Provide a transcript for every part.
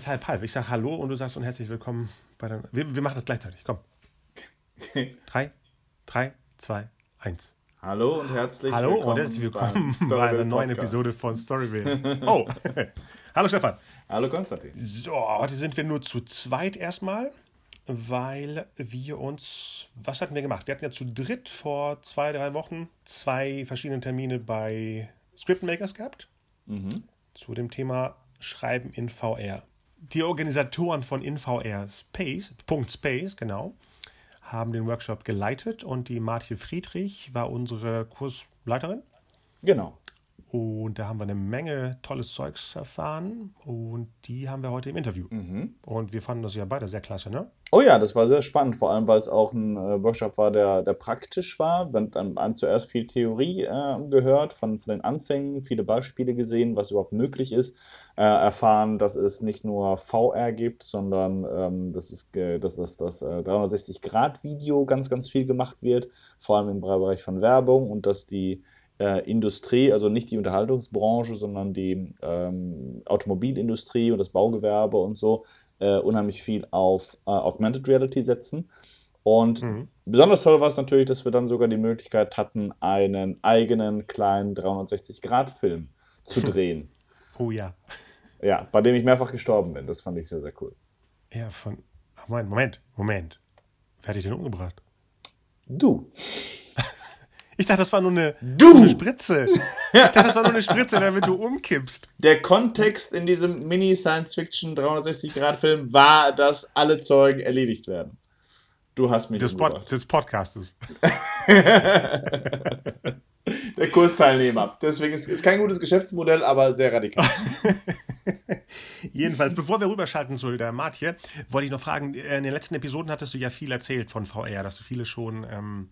Das halb halb. Ich sage Hallo und du sagst und herzlich willkommen bei der. Wir, wir machen das gleichzeitig. Komm. Drei, drei, zwei, eins. Hallo und herzlich Hallo willkommen. und herzlich willkommen bei einer neuen Podcast. Episode von Storyville. Oh, hallo Stefan. Hallo Konstantin. So, heute sind wir nur zu zweit erstmal, weil wir uns. Was hatten wir gemacht? Wir hatten ja zu dritt vor zwei, drei Wochen zwei verschiedene Termine bei Scriptmakers gehabt. Zu dem Thema Schreiben in VR. Die Organisatoren von InVR Space, Punkt Space, genau, haben den Workshop geleitet und die Martje Friedrich war unsere Kursleiterin. Genau. Und da haben wir eine Menge tolles Zeugs erfahren und die haben wir heute im Interview. Und wir fanden das ja beide sehr klasse, ne? Oh ja, das war sehr spannend, vor allem weil es auch ein äh, Workshop war, der, der praktisch war. Wir haben zuerst viel Theorie äh, gehört, von, von den Anfängen, viele Beispiele gesehen, was überhaupt möglich ist. Äh, erfahren, dass es nicht nur VR gibt, sondern ähm, dass, dass, dass das äh, 360-Grad-Video ganz, ganz viel gemacht wird, vor allem im Bereich von Werbung und dass die äh, Industrie, also nicht die Unterhaltungsbranche, sondern die ähm, Automobilindustrie und das Baugewerbe und so, äh, unheimlich viel auf äh, Augmented Reality setzen. Und besonders toll war es natürlich, dass wir dann sogar die Möglichkeit hatten, einen eigenen kleinen 360-Grad-Film zu drehen. Oh ja. ja, bei dem ich mehrfach gestorben bin. Das fand ich sehr, sehr cool. Ja, von. Ach, Moment, Moment, Moment. Wer hat dich denn umgebracht? Du. Ich dachte, das war nur eine, Du! eine Spritze. Ich dachte, das war nur eine Spritze, damit du umkippst. Der Kontext in diesem Mini-Science-Fiction 360-Grad-Film war, dass alle Zeugen erledigt werden. Du hast mich Des. Pod, des Podcastes. Der Kursteilnehmer. Deswegen ist es kein gutes Geschäftsmodell, aber sehr radikal. Jedenfalls, bevor wir rüberschalten zu der Martje, wollte ich noch fragen, in den letzten Episoden hattest du ja viel erzählt von VR, dass du viele schon ähm,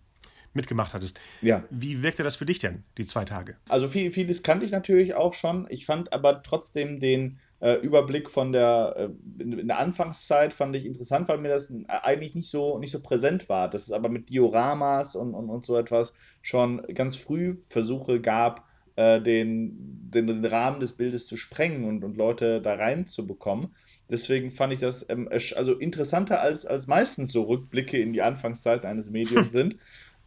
mitgemacht hattest. Ja. Wie wirkte das für dich denn, die zwei Tage? Also viel, vieles kannte ich natürlich auch schon. Ich fand aber trotzdem den äh, Überblick von der, äh, in, der Anfangszeit fand ich interessant, weil mir das eigentlich nicht so, nicht so präsent war. Dass es aber mit Dioramas und, und, und so etwas schon ganz früh Versuche gab, äh, den, den, den Rahmen des Bildes zu sprengen und, und Leute da reinzubekommen. Deswegen fand ich das ähm, also interessanter als, als meistens so Rückblicke in die Anfangszeit eines Mediums sind.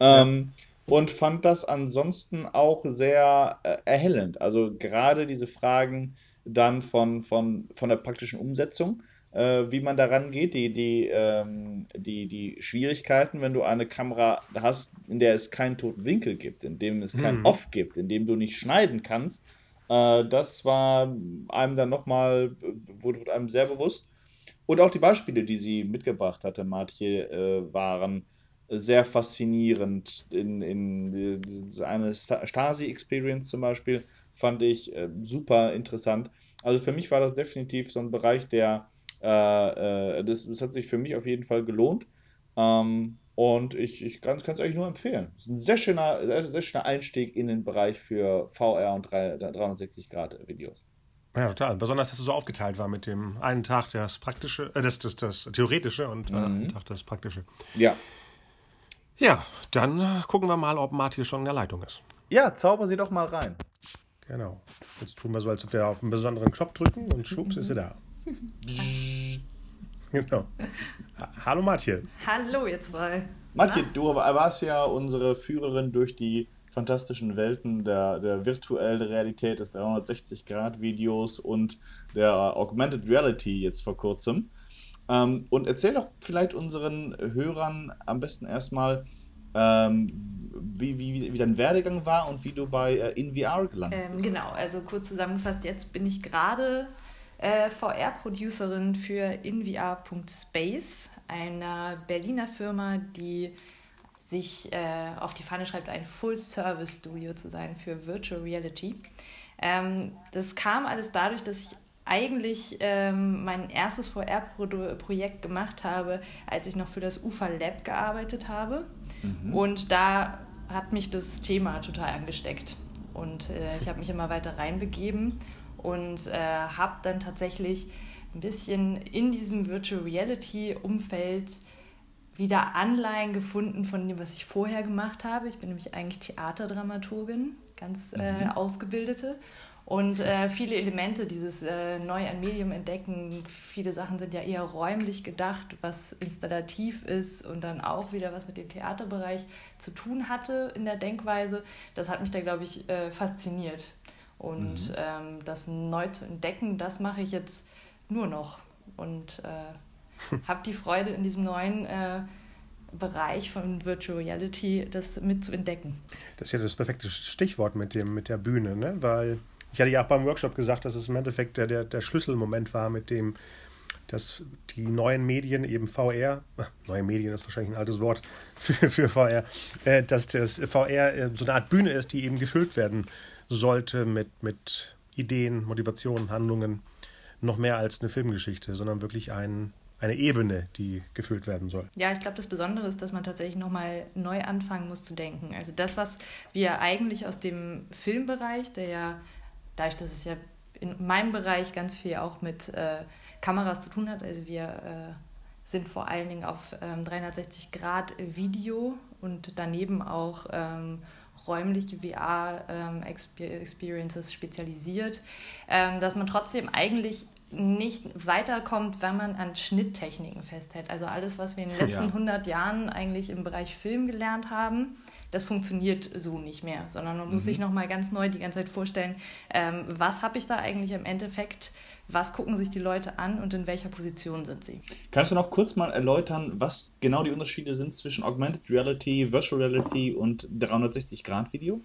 Ähm, und fand das ansonsten auch sehr äh, erhellend. Also gerade diese Fragen dann von, von, von der praktischen Umsetzung, äh, wie man daran geht, die, die, ähm, die, die Schwierigkeiten, wenn du eine Kamera hast, in der es keinen toten Winkel gibt, in dem es kein Off gibt, in dem du nicht schneiden kannst, äh, das war einem dann nochmal, wurde einem sehr bewusst. Und auch die Beispiele, die sie mitgebracht hatte, Martje, äh, waren sehr faszinierend. In, in diese eine Sta- Stasi-Experience zum Beispiel fand ich äh, super interessant. Also für mich war das definitiv so ein Bereich, der äh, äh, das, das hat sich für mich auf jeden Fall gelohnt. Ähm, und ich, ich kann es eigentlich nur empfehlen. Es ist ein sehr schöner, sehr, sehr schöner Einstieg in den Bereich für VR und 360-Grad-Videos. Ja, total. Besonders, dass es so aufgeteilt war mit dem einen Tag das Praktische, äh, das, das, das Theoretische und äh, einen Tag das Praktische. Ja. Ja, dann äh, gucken wir mal, ob Martje schon in der Leitung ist. Ja, zauber sie doch mal rein. Genau. Jetzt tun wir so, als ob wir auf einen besonderen Knopf drücken und schwupps ist sie da. genau. Ha Hallo Martje. Hallo, ihr zwei. Matje, du warst ja unsere Führerin durch die fantastischen Welten der, der virtuellen Realität, des 360-Grad-Videos und der Augmented Reality jetzt vor kurzem. Ähm, und erzähl doch vielleicht unseren Hörern am besten erstmal, ähm, wie, wie, wie dein Werdegang war und wie du bei äh, InVR gelandet Ähm, bist. genau, also kurz zusammengefasst, jetzt bin ich gerade äh, VR-Producerin für invr.space, einer Berliner Firma, die sich äh, auf die Fahne schreibt, ein Full-Service-Studio zu sein für Virtual Reality. Ähm, das kam alles dadurch, dass ich eigentlich ähm, mein erstes VR-Projekt gemacht habe, als ich noch für das UFA Lab gearbeitet habe. Und da hat mich das Thema total angesteckt. Und äh, ich habe mich immer weiter reinbegeben und äh, habe dann tatsächlich ein bisschen in diesem Virtual Reality Umfeld wieder Anleihen gefunden von dem, was ich vorher gemacht habe. Ich bin nämlich eigentlich Theaterdramaturgin, ganz äh, ausgebildete. Und äh, viele Elemente, dieses äh, neu ein Medium entdecken, viele Sachen sind ja eher räumlich gedacht, was installativ ist und dann auch wieder was mit dem Theaterbereich zu tun hatte in der Denkweise. Das hat mich da, glaube ich, äh, fasziniert. Und mhm. ähm, das neu zu entdecken, das mache ich jetzt nur noch. Und äh, habe die Freude in diesem neuen äh, Bereich von Virtual Reality, das mit zu entdecken. Das ist ja das perfekte Stichwort mit, dem, mit der Bühne, ne? weil ich hatte ja auch beim Workshop gesagt, dass es im Endeffekt der, der, der Schlüsselmoment war, mit dem dass die neuen Medien eben VR, neue Medien ist wahrscheinlich ein altes Wort für, für VR, äh, dass das VR äh, so eine Art Bühne ist, die eben gefüllt werden sollte mit, mit Ideen, Motivationen, Handlungen, noch mehr als eine Filmgeschichte, sondern wirklich ein, eine Ebene, die gefüllt werden soll. Ja, ich glaube, das Besondere ist, dass man tatsächlich nochmal neu anfangen muss zu denken. Also das, was wir eigentlich aus dem Filmbereich, der ja, dadurch, dass es ja in meinem Bereich ganz viel auch mit äh, Kameras zu tun hat, also wir äh, sind vor allen Dingen auf ähm, 360 Grad Video und daneben auch ähm, räumliche VR-Experiences ähm, spezialisiert, ähm, dass man trotzdem eigentlich nicht weiterkommt, wenn man an Schnitttechniken festhält. Also alles, was wir in den letzten ja. 100 Jahren eigentlich im Bereich Film gelernt haben, das funktioniert so nicht mehr, sondern man muss mhm. sich nochmal ganz neu die ganze Zeit vorstellen, ähm, was habe ich da eigentlich im Endeffekt, was gucken sich die Leute an und in welcher Position sind sie. Kannst du noch kurz mal erläutern, was genau die Unterschiede sind zwischen Augmented Reality, Virtual Reality und 360-Grad-Video?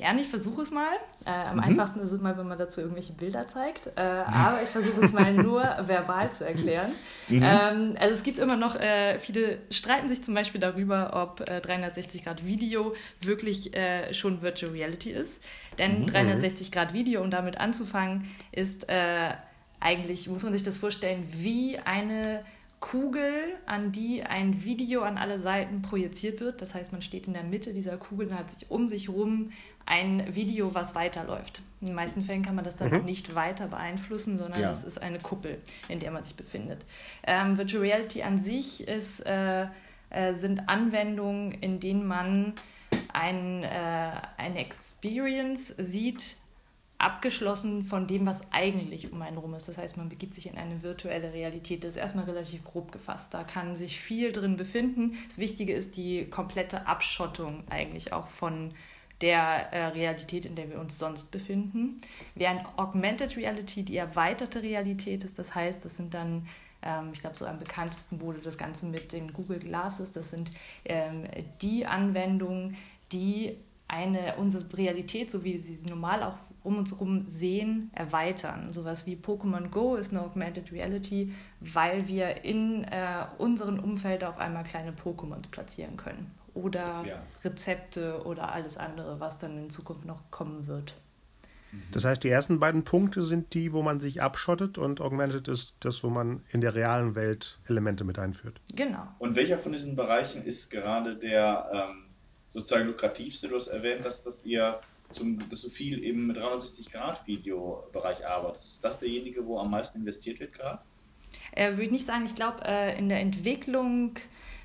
Gerne, ich versuche es mal. Äh, am mhm. einfachsten ist es mal, wenn man dazu irgendwelche Bilder zeigt. Äh, aber ich versuche es mal nur verbal zu erklären. Mhm. Ähm, also es gibt immer noch, äh, viele streiten sich zum Beispiel darüber, ob 360 äh, Grad Video wirklich äh, schon Virtual Reality ist. Denn mhm. 360 Grad Video, um damit anzufangen, ist äh, eigentlich, muss man sich das vorstellen, wie eine Kugel, an die ein Video an alle Seiten projiziert wird. Das heißt, man steht in der Mitte dieser Kugel und hat sich um sich herum ein Video, was weiterläuft. In den meisten Fällen kann man das dann mhm. nicht weiter beeinflussen, sondern ja. es ist eine Kuppel, in der man sich befindet. Ähm, Virtual Reality an sich ist, äh, äh, sind Anwendungen, in denen man ein, äh, eine Experience sieht, abgeschlossen von dem, was eigentlich um einen rum ist. Das heißt, man begibt sich in eine virtuelle Realität. Das ist erstmal relativ grob gefasst. Da kann sich viel drin befinden. Das Wichtige ist die komplette Abschottung eigentlich auch von der äh, Realität, in der wir uns sonst befinden. Während Augmented Reality die erweiterte Realität ist, das heißt, das sind dann, ähm, ich glaube, so am bekanntesten wurde das Ganze mit den Google Glasses, das sind ähm, die Anwendungen, die eine, unsere Realität, so wie sie normal auch um uns herum sehen, erweitern. Sowas wie Pokémon Go ist eine Augmented Reality, weil wir in äh, unserem Umfeld auf einmal kleine Pokémons platzieren können oder ja. Rezepte oder alles andere, was dann in Zukunft noch kommen wird. Mhm. Das heißt, die ersten beiden Punkte sind die, wo man sich abschottet und Augmented ist das, wo man in der realen Welt Elemente mit einführt. Genau. Und welcher von diesen Bereichen ist gerade der ähm, sozusagen lukrativste? Du hast erwähnt, dass, dass ihr zum, dass so viel im 360-Grad-Video-Bereich arbeitet. Ist das derjenige, wo am meisten investiert wird gerade? Äh, Würde ich nicht sagen. Ich glaube, äh, in der Entwicklung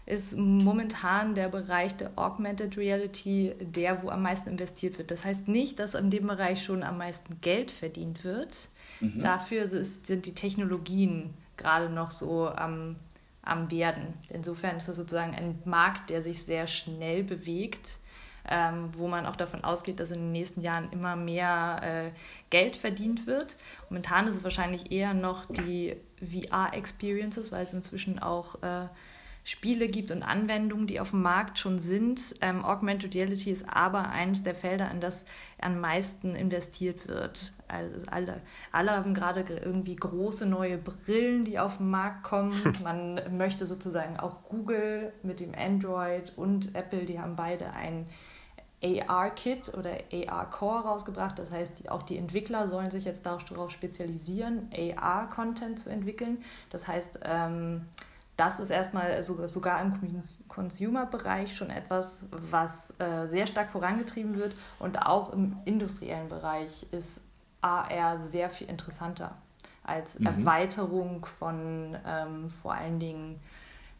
ist momentan der Bereich der Augmented Reality der, wo am meisten investiert wird. Das heißt nicht, dass in dem Bereich schon am meisten Geld verdient wird. Mhm. Dafür ist, sind die Technologien gerade noch so am, am Werden. Insofern ist es sozusagen ein Markt, der sich sehr schnell bewegt. Ähm, wo man auch davon ausgeht, dass in den nächsten Jahren immer mehr äh, Geld verdient wird. Momentan ist es wahrscheinlich eher noch die VR-Experiences, weil es inzwischen auch äh, Spiele gibt und Anwendungen, die auf dem Markt schon sind. Ähm, Augmented Reality ist aber eines der Felder, in das am meisten investiert wird. Also alle, alle haben gerade irgendwie große neue Brillen, die auf den Markt kommen. Man möchte sozusagen auch Google mit dem Android und Apple, die haben beide ein AR-Kit oder AR-Core rausgebracht. Das heißt, die, auch die Entwickler sollen sich jetzt darauf spezialisieren, AR-Content zu entwickeln. Das heißt, ähm, das ist erstmal sogar im Consumer-Bereich schon etwas, was äh, sehr stark vorangetrieben wird. Und auch im industriellen Bereich ist AR sehr viel interessanter als mhm. Erweiterung von ähm, vor allen Dingen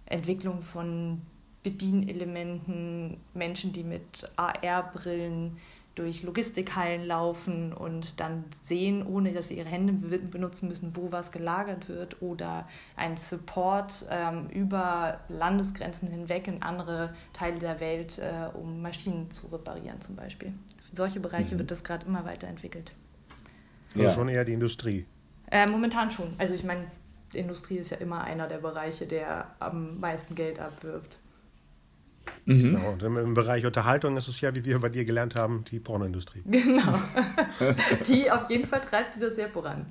Entwicklung von Bedienelementen, Menschen, die mit AR-Brillen durch Logistikhallen laufen und dann sehen, ohne dass sie ihre Hände benutzen müssen, wo was gelagert wird oder ein Support ähm, über Landesgrenzen hinweg in andere Teile der Welt, äh, um Maschinen zu reparieren zum Beispiel. Für solche Bereiche mhm. wird das gerade immer weiterentwickelt. Also ja. schon eher die Industrie. Äh, momentan schon. Also ich meine, Industrie ist ja immer einer der Bereiche, der am meisten Geld abwirft. Mhm. Genau. Und im Bereich Unterhaltung ist es ja, wie wir bei dir gelernt haben, die Pornoindustrie. Genau. die auf jeden Fall treibt die das sehr voran.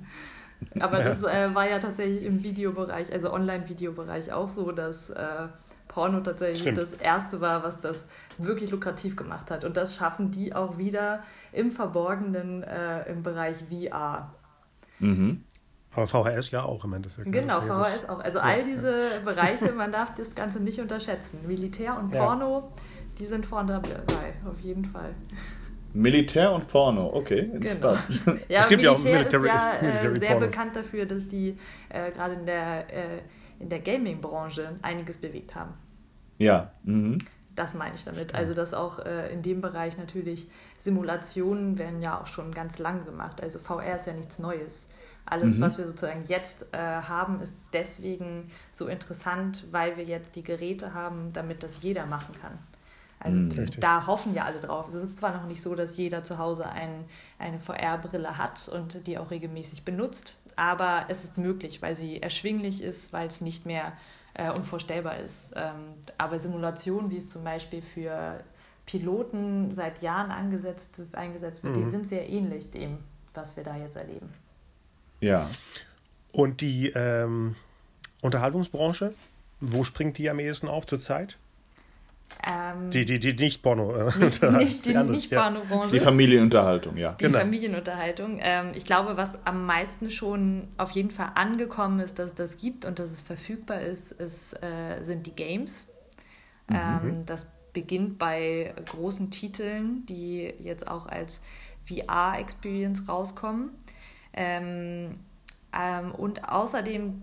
Aber ja. das äh, war ja tatsächlich im Videobereich, also Online-Videobereich auch so, dass äh, Porno tatsächlich Stimmt. das erste war, was das wirklich lukrativ gemacht hat. Und das schaffen die auch wieder im Verborgenen äh, im Bereich VR. Mhm. Aber VHS ja auch im Endeffekt. Ne? Genau, VHS auch. Also ja, all diese ja. Bereiche, man darf das Ganze nicht unterschätzen. Militär und Porno, ja. die sind vorne dabei, auf jeden Fall. Militär und Porno, okay, genau. interessant. Genau. Ja, es gibt Militär ja auch Military, ist ja äh, sehr Porno. bekannt dafür, dass die äh, gerade in der, äh, der Gaming-Branche einiges bewegt haben. Ja. Mhm. Das meine ich damit. Also, dass auch äh, in dem Bereich natürlich Simulationen werden ja auch schon ganz lang gemacht. Also, VR ist ja nichts Neues. Alles, mhm. was wir sozusagen jetzt äh, haben, ist deswegen so interessant, weil wir jetzt die Geräte haben, damit das jeder machen kann. Also mhm. da hoffen ja alle drauf. Es ist zwar noch nicht so, dass jeder zu Hause ein, eine VR-Brille hat und die auch regelmäßig benutzt, aber es ist möglich, weil sie erschwinglich ist, weil es nicht mehr äh, unvorstellbar ist. Ähm, aber Simulationen, wie es zum Beispiel für Piloten seit Jahren angesetzt, eingesetzt wird, mhm. die sind sehr ähnlich dem, was wir da jetzt erleben. Ja. Und die ähm, Unterhaltungsbranche, wo springt die am ehesten auf zurzeit? Ähm, die, die, die. Äh, nicht, nicht, die Nicht-Porno-Branche. Die Familienunterhaltung, ja. Die genau. Familienunterhaltung. Ähm, ich glaube, was am meisten schon auf jeden Fall angekommen ist, dass es das gibt und dass es verfügbar ist, ist äh, sind die Games. Mhm. Ähm, das beginnt bei großen Titeln, die jetzt auch als VR-Experience rauskommen. Ähm, ähm, und außerdem,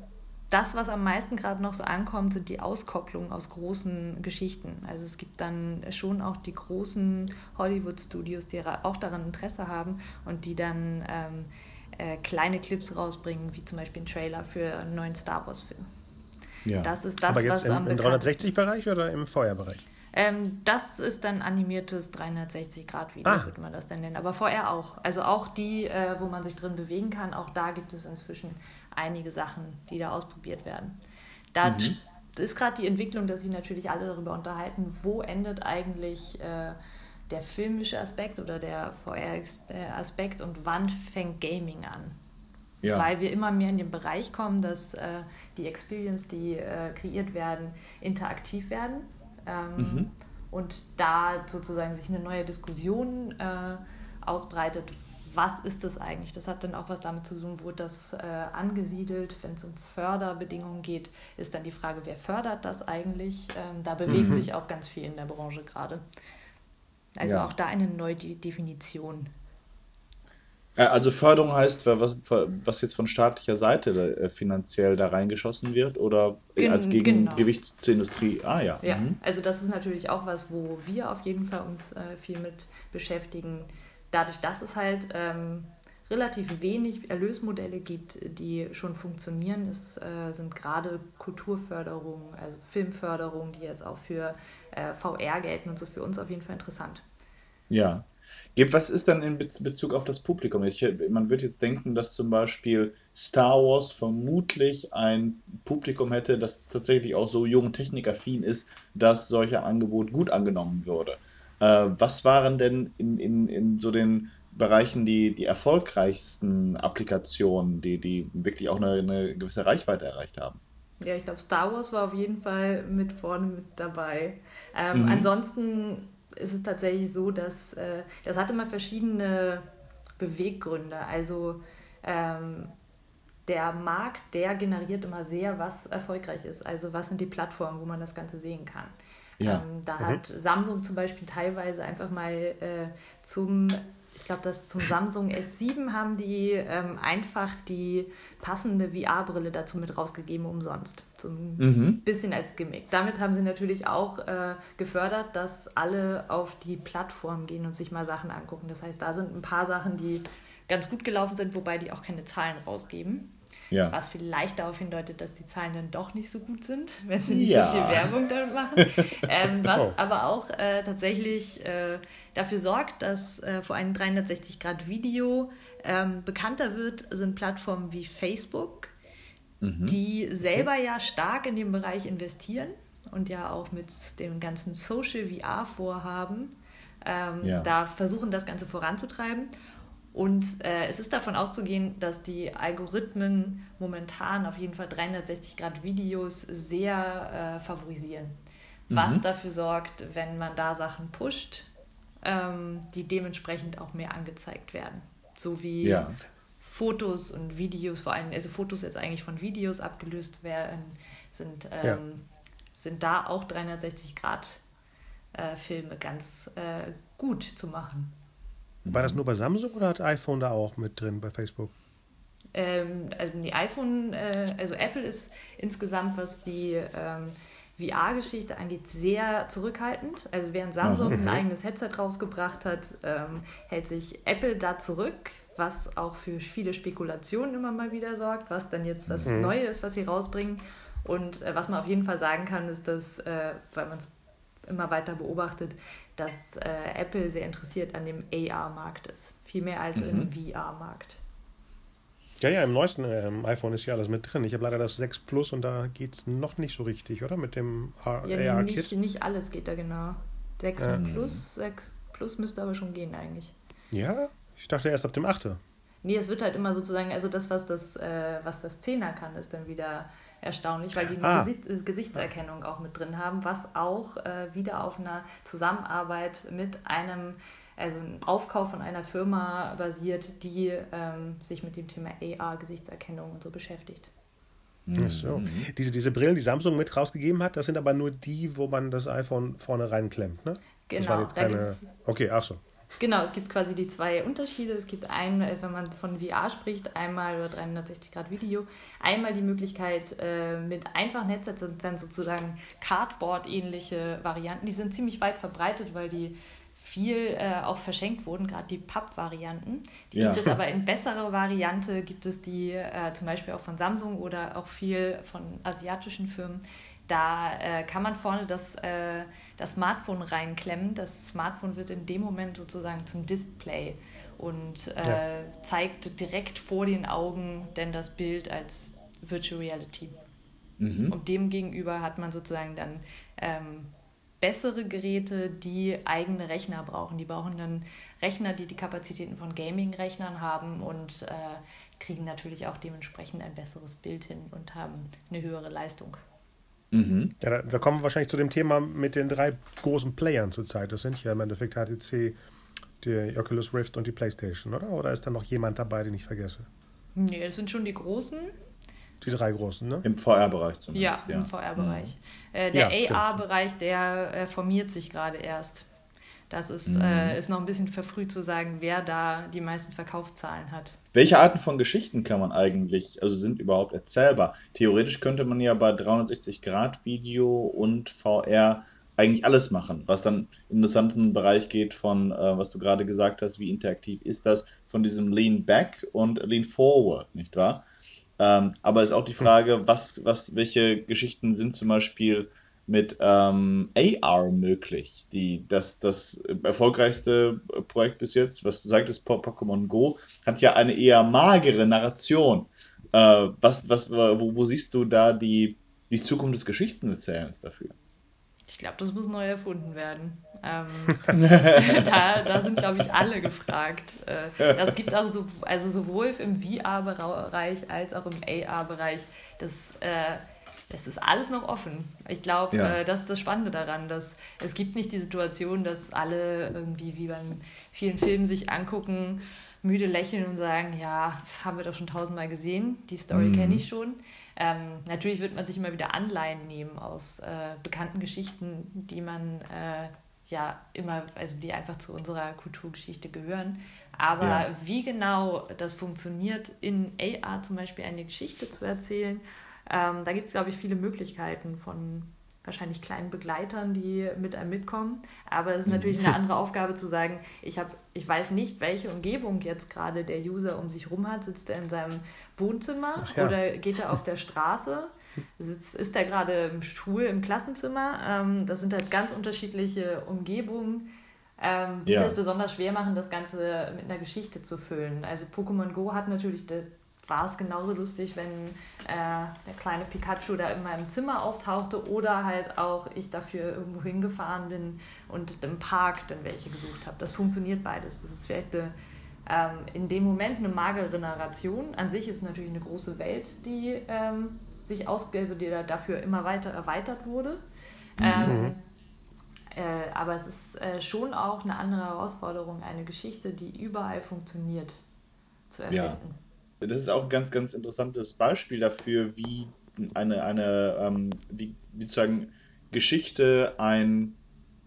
das, was am meisten gerade noch so ankommt, sind die Auskopplungen aus großen Geschichten. Also es gibt dann schon auch die großen Hollywood-Studios, die auch daran Interesse haben und die dann ähm, äh, kleine Clips rausbringen, wie zum Beispiel ein Trailer für einen neuen Star Wars-Film. Ja. Das ist das, Aber jetzt was im, am im 360-Bereich oder im Feuerbereich? Ähm, das ist dann animiertes 360-Grad-Video, ah. würde man das dann nennen. Aber vorher auch. Also auch die, äh, wo man sich drin bewegen kann, auch da gibt es inzwischen einige Sachen, die da ausprobiert werden. Da mhm. ist gerade die Entwicklung, dass sich natürlich alle darüber unterhalten, wo endet eigentlich äh, der filmische Aspekt oder der VR-Aspekt und wann fängt Gaming an. Ja. Weil wir immer mehr in den Bereich kommen, dass äh, die Experience, die äh, kreiert werden, interaktiv werden ähm, mhm. Und da sozusagen sich eine neue Diskussion äh, ausbreitet, was ist das eigentlich? Das hat dann auch was damit zu tun, wo das äh, angesiedelt, wenn es um Förderbedingungen geht, ist dann die Frage, wer fördert das eigentlich? Ähm, da bewegt mhm. sich auch ganz viel in der Branche gerade. Also ja. auch da eine neue Definition also Förderung heißt, was, was jetzt von staatlicher Seite äh, finanziell da reingeschossen wird oder Gen als Gegengewicht genau. zur Industrie? Ah ja. Ja, mhm. also das ist natürlich auch was, wo wir auf jeden Fall uns äh, viel mit beschäftigen. Dadurch, dass es halt ähm, relativ wenig Erlösmodelle gibt, die schon funktionieren, es äh, sind gerade Kulturförderung, also Filmförderung, die jetzt auch für äh, VR gelten und so für uns auf jeden Fall interessant. Ja. Was ist dann in Bezug auf das Publikum? Ich, man würde jetzt denken, dass zum Beispiel Star Wars vermutlich ein Publikum hätte, das tatsächlich auch so jung technikaffin ist, dass solch ein Angebot gut angenommen würde. Äh, was waren denn in, in, in so den Bereichen die, die erfolgreichsten Applikationen, die, die wirklich auch eine, eine gewisse Reichweite erreicht haben? Ja, ich glaube, Star Wars war auf jeden Fall mit vorne mit dabei. Ähm, mhm. Ansonsten ist es tatsächlich so, dass äh, das hat immer verschiedene Beweggründe. Also ähm, der Markt, der generiert immer sehr, was erfolgreich ist. Also was sind die Plattformen, wo man das Ganze sehen kann. Ja. Ähm, da mhm. hat Samsung zum Beispiel teilweise einfach mal äh, zum ich glaube, das zum Samsung S7 haben die ähm, einfach die passende VR-Brille dazu mit rausgegeben, umsonst. So ein mhm. bisschen als Gimmick. Damit haben sie natürlich auch äh, gefördert, dass alle auf die Plattform gehen und sich mal Sachen angucken. Das heißt, da sind ein paar Sachen, die ganz gut gelaufen sind, wobei die auch keine Zahlen rausgeben. Ja. Was vielleicht darauf hindeutet, dass die Zahlen dann doch nicht so gut sind, wenn sie nicht ja. so viel Werbung damit machen. ähm, was oh. aber auch äh, tatsächlich äh, dafür sorgt, dass äh, vor allem 360-Grad-Video ähm, bekannter wird, sind Plattformen wie Facebook, mhm. die selber ja stark in den Bereich investieren und ja auch mit dem ganzen Social VR-Vorhaben ähm, ja. da versuchen, das Ganze voranzutreiben. Und äh, es ist davon auszugehen, dass die Algorithmen momentan auf jeden Fall 360 Grad Videos sehr äh, favorisieren. Mhm. Was dafür sorgt, wenn man da Sachen pusht, ähm, die dementsprechend auch mehr angezeigt werden. So wie ja. Fotos und Videos, vor allem, also Fotos jetzt eigentlich von Videos abgelöst werden, sind, ähm, ja. sind da auch 360 Grad äh, Filme ganz äh, gut zu machen. War das nur bei Samsung oder hat iPhone da auch mit drin bei Facebook? Ähm, also die iPhone, äh, also Apple ist insgesamt, was die ähm, VR-Geschichte angeht, sehr zurückhaltend. Also während Samsung ein eigenes Headset rausgebracht hat, ähm, hält sich Apple da zurück, was auch für viele Spekulationen immer mal wieder sorgt, was dann jetzt das mhm. Neue ist, was sie rausbringen. Und äh, was man auf jeden Fall sagen kann, ist, dass, äh, weil man es immer weiter beobachtet, dass äh, Apple sehr interessiert an dem AR-Markt ist. Viel mehr als mhm. im VR-Markt. Ja, ja, im neuesten ähm, iPhone ist ja alles mit drin. Ich habe leider das 6 Plus und da geht es noch nicht so richtig, oder? Mit dem ja, AR-Kit. Nicht, nicht alles geht da genau. 6 ähm. Plus, 6 Plus müsste aber schon gehen eigentlich. Ja? Ich dachte erst ab dem 8. Nee, es wird halt immer sozusagen, also das, was das, äh, was das 10er kann, ist dann wieder erstaunlich, weil die eine ah. Gesicht, Gesichtserkennung auch mit drin haben, was auch äh, wieder auf einer Zusammenarbeit mit einem, also einem Aufkauf von einer Firma basiert, die ähm, sich mit dem Thema AR-Gesichtserkennung und so beschäftigt. Ach so. Mhm. Diese, diese Brillen, die Samsung mit rausgegeben hat, das sind aber nur die, wo man das iPhone vorne reinklemmt, ne? Genau. Keine... Okay, ach so. Genau, es gibt quasi die zwei Unterschiede. Es gibt einen, äh, wenn man von VR spricht, einmal über 360 Grad Video, einmal die Möglichkeit äh, mit einfachen Headsets sind dann sozusagen Cardboard-ähnliche Varianten. Die sind ziemlich weit verbreitet, weil die viel äh, auch verschenkt wurden, gerade die Papp-Varianten. Ja. Gibt es aber in bessere Variante, gibt es die äh, zum Beispiel auch von Samsung oder auch viel von asiatischen Firmen, da äh, kann man vorne das, äh, das Smartphone reinklemmen. Das Smartphone wird in dem Moment sozusagen zum Display und äh, ja. zeigt direkt vor den Augen denn das Bild als Virtual Reality. Mhm. Und dem gegenüber hat man sozusagen dann ähm, bessere Geräte, die eigene Rechner brauchen. Die brauchen dann Rechner, die die Kapazitäten von Gaming-Rechnern haben und äh, kriegen natürlich auch dementsprechend ein besseres Bild hin und haben eine höhere Leistung. Mhm. Ja, da, da, kommen wir wahrscheinlich zu dem Thema mit den drei großen Playern zurzeit. Das sind ja im Endeffekt HTC, die Oculus Rift und die PlayStation, oder? Oder ist da noch jemand dabei, den ich vergesse? Nee, das sind schon die großen. Die drei großen, ne? Im VR-Bereich zumindest, ja. ja. im VR-Bereich. Mhm. Äh, der ja, AR-Bereich, der äh, formiert sich gerade erst. Das ist, mhm. äh, ist noch ein bisschen verfrüht zu sagen, wer da die meisten Verkaufszahlen hat. Welche Arten von Geschichten kann man eigentlich, also sind überhaupt erzählbar? Theoretisch könnte man ja bei 360-Grad-Video und VR eigentlich alles machen, was dann in den interessanten Bereich geht von, äh, was du gerade gesagt hast, wie interaktiv ist das, von diesem Lean Back und Lean Forward, nicht wahr? Ähm, aber ist auch die Frage, was, was, welche Geschichten sind zum Beispiel mit ähm, AR möglich. Die, das, das erfolgreichste Projekt bis jetzt, was du sagtest, Pokémon Go, hat ja eine eher magere Narration. Äh, was, was, wo, wo siehst du da die, die Zukunft des Geschichtenerzählens dafür? Ich glaube, das muss neu erfunden werden. Ähm, da, da, sind, glaube ich, alle gefragt. Äh, das gibt auch so, also sowohl im VR-Bereich als auch im AR-Bereich das äh, es ist alles noch offen. Ich glaube, ja. äh, das ist das Spannende daran, dass es gibt nicht die Situation, dass alle irgendwie wie beim vielen Filmen sich angucken, müde lächeln und sagen, ja, haben wir doch schon tausendmal gesehen, die Story mhm. kenne ich schon. Ähm, natürlich wird man sich immer wieder Anleihen nehmen aus äh, bekannten Geschichten, die man äh, ja immer, also die einfach zu unserer Kulturgeschichte gehören. Aber ja. wie genau das funktioniert, in AR zum Beispiel eine Geschichte zu erzählen, ähm, da gibt es, glaube ich, viele Möglichkeiten von wahrscheinlich kleinen Begleitern, die mit einem mitkommen. Aber es ist natürlich eine andere Aufgabe zu sagen, ich, hab, ich weiß nicht, welche Umgebung jetzt gerade der User um sich rum hat. Sitzt er in seinem Wohnzimmer ja. oder geht er auf der Straße? Sitzt, ist er gerade im Schul-, im Klassenzimmer? Ähm, das sind halt ganz unterschiedliche Umgebungen, ähm, die ja. es besonders schwer machen, das Ganze mit einer Geschichte zu füllen. Also Pokémon Go hat natürlich war es genauso lustig, wenn äh, der kleine Pikachu da in meinem Zimmer auftauchte oder halt auch ich dafür irgendwo hingefahren bin und im Park dann welche gesucht habe. Das funktioniert beides. Das ist vielleicht eine, ähm, in dem Moment eine magere Narration. An sich ist es natürlich eine große Welt, die ähm, sich aus, also die dafür immer weiter erweitert wurde. Mhm. Ähm, äh, aber es ist äh, schon auch eine andere Herausforderung, eine Geschichte, die überall funktioniert, zu erfinden. Ja das ist auch ein ganz, ganz interessantes Beispiel dafür, wie eine, eine ähm, wie, wie sozusagen Geschichte ein